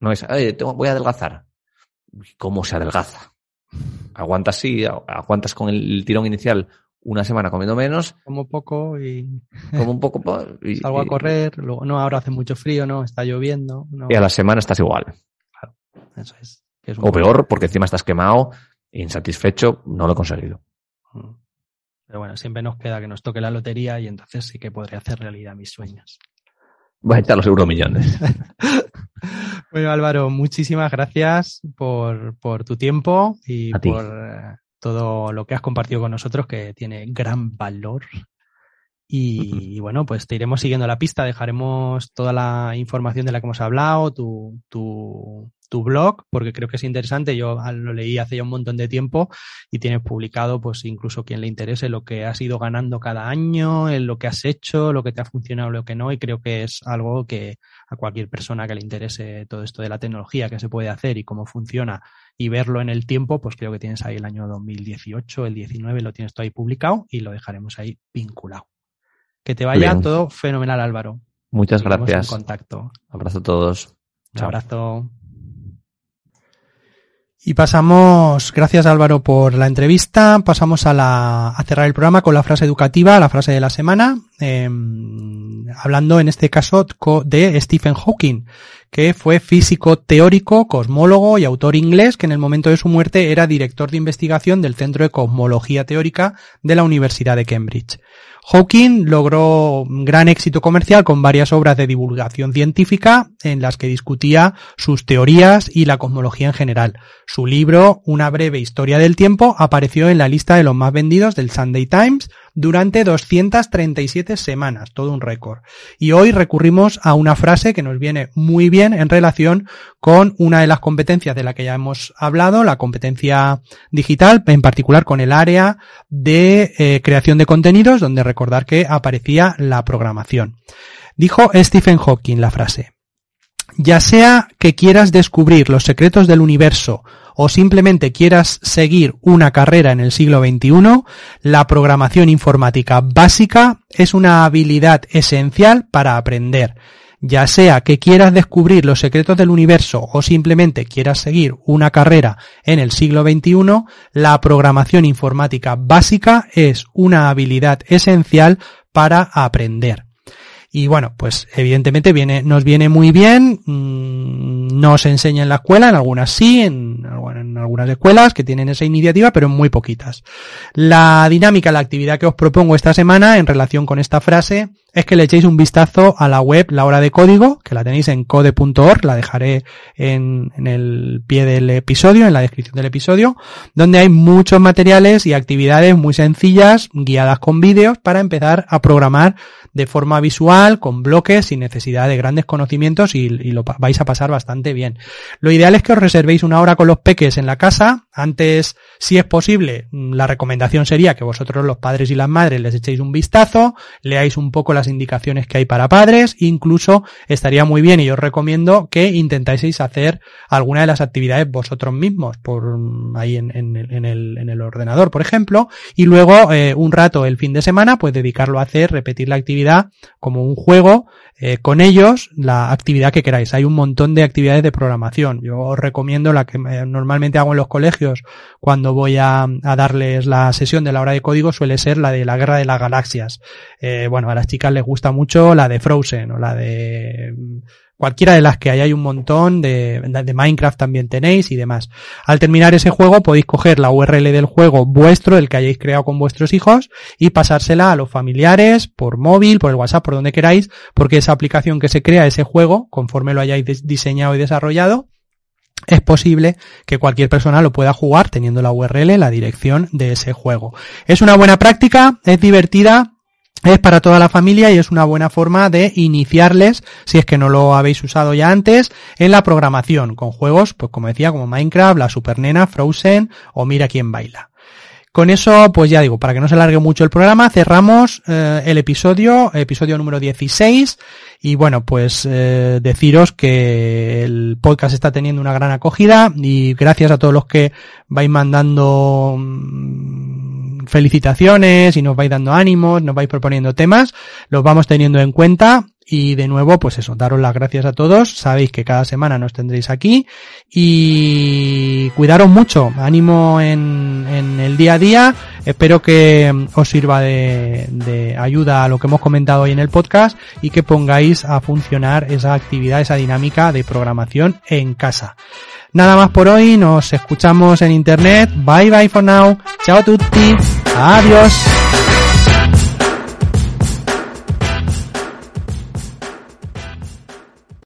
No es, voy a adelgazar. ¿Cómo se adelgaza? Aguantas sí, aguantas con el tirón inicial una semana comiendo menos. Como poco y. Como un poco. Y, Salgo a correr, luego, no, ahora hace mucho frío, no, está lloviendo. Y a la semana estás igual. Claro, eso es o peor, porque encima estás quemado, insatisfecho, no lo he conseguido. Mm. Pero bueno, siempre nos queda que nos toque la lotería y entonces sí que podré hacer realidad mis sueños. Voy a echar los euromillones. bueno, Álvaro, muchísimas gracias por, por tu tiempo y por eh, todo lo que has compartido con nosotros, que tiene gran valor. Y, bueno, pues te iremos siguiendo la pista, dejaremos toda la información de la que hemos hablado, tu, tu, tu blog, porque creo que es interesante. Yo lo leí hace ya un montón de tiempo y tienes publicado, pues incluso quien le interese, lo que has ido ganando cada año, en lo que has hecho, lo que te ha funcionado, lo que no. Y creo que es algo que a cualquier persona que le interese todo esto de la tecnología, que se puede hacer y cómo funciona y verlo en el tiempo, pues creo que tienes ahí el año 2018, el 19, lo tienes todo ahí publicado y lo dejaremos ahí vinculado. Que te vaya todo fenomenal, Álvaro. Muchas gracias. En contacto. Abrazo a todos. Un abrazo. Y pasamos, gracias Álvaro por la entrevista, pasamos a, la, a cerrar el programa con la frase educativa, la frase de la semana, em, hablando en este caso de Stephen Hawking, que fue físico teórico, cosmólogo y autor inglés, que en el momento de su muerte era director de investigación del Centro de Cosmología Teórica de la Universidad de Cambridge. Hawking logró gran éxito comercial con varias obras de divulgación científica en las que discutía sus teorías y la cosmología en general. Su libro, Una breve historia del tiempo, apareció en la lista de los más vendidos del Sunday Times durante 237 semanas, todo un récord. Y hoy recurrimos a una frase que nos viene muy bien en relación con una de las competencias de la que ya hemos hablado, la competencia digital, en particular con el área de eh, creación de contenidos, donde recordar que aparecía la programación. Dijo Stephen Hawking la frase. Ya sea que quieras descubrir los secretos del universo o simplemente quieras seguir una carrera en el siglo XXI, la programación informática básica es una habilidad esencial para aprender. Ya sea que quieras descubrir los secretos del universo o simplemente quieras seguir una carrera en el siglo XXI, la programación informática básica es una habilidad esencial para aprender. Y bueno, pues evidentemente viene, nos viene muy bien, mmm, no se enseña en la escuela, en algunas sí, en, en, algunas escuelas que tienen esa iniciativa, pero en muy poquitas. La dinámica, la actividad que os propongo esta semana en relación con esta frase es que le echéis un vistazo a la web La Hora de Código, que la tenéis en code.org, la dejaré en, en, el pie del episodio, en la descripción del episodio, donde hay muchos materiales y actividades muy sencillas, guiadas con vídeos, para empezar a programar de forma visual, con bloques, sin necesidad de grandes conocimientos y, y lo vais a pasar bastante bien. Lo ideal es que os reservéis una hora con los peques en la casa, antes, si es posible, la recomendación sería que vosotros los padres y las madres les echéis un vistazo, leáis un poco las indicaciones que hay para padres, incluso estaría muy bien y os recomiendo que intentáis hacer alguna de las actividades vosotros mismos, por ahí en, en el, ordenador, por ejemplo, y luego eh, un rato el fin de semana, pues dedicarlo a hacer, repetir la actividad como un juego, eh, con ellos la actividad que queráis. Hay un montón de actividades de programación. Yo os recomiendo la que eh, normalmente hago en los colegios cuando voy a, darles la sesión de la hora de código suele ser la de la guerra de las galaxias. Eh, bueno, a las chicas les gusta mucho la de Frozen o la de cualquiera de las que hay, hay un montón de, de, Minecraft también tenéis y demás. Al terminar ese juego podéis coger la URL del juego vuestro, el que hayáis creado con vuestros hijos, y pasársela a los familiares, por móvil, por el WhatsApp, por donde queráis, porque esa aplicación que se crea, ese juego, conforme lo hayáis diseñado y desarrollado, es posible que cualquier persona lo pueda jugar teniendo la URL, la dirección de ese juego. Es una buena práctica, es divertida, es para toda la familia y es una buena forma de iniciarles, si es que no lo habéis usado ya antes, en la programación, con juegos, pues como decía, como Minecraft, la Super Nena, Frozen o Mira quién baila. Con eso, pues ya digo, para que no se alargue mucho el programa, cerramos eh, el episodio, episodio número 16. Y bueno, pues eh, deciros que el podcast está teniendo una gran acogida y gracias a todos los que vais mandando mm, felicitaciones y nos vais dando ánimos, nos vais proponiendo temas, los vamos teniendo en cuenta y de nuevo, pues eso, daros las gracias a todos. Sabéis que cada semana nos tendréis aquí. Y cuidaros mucho. Ánimo en, en el día a día. Espero que os sirva de, de, ayuda a lo que hemos comentado hoy en el podcast y que pongáis a funcionar esa actividad, esa dinámica de programación en casa. Nada más por hoy. Nos escuchamos en internet. Bye bye for now. Chao tutti. Adiós.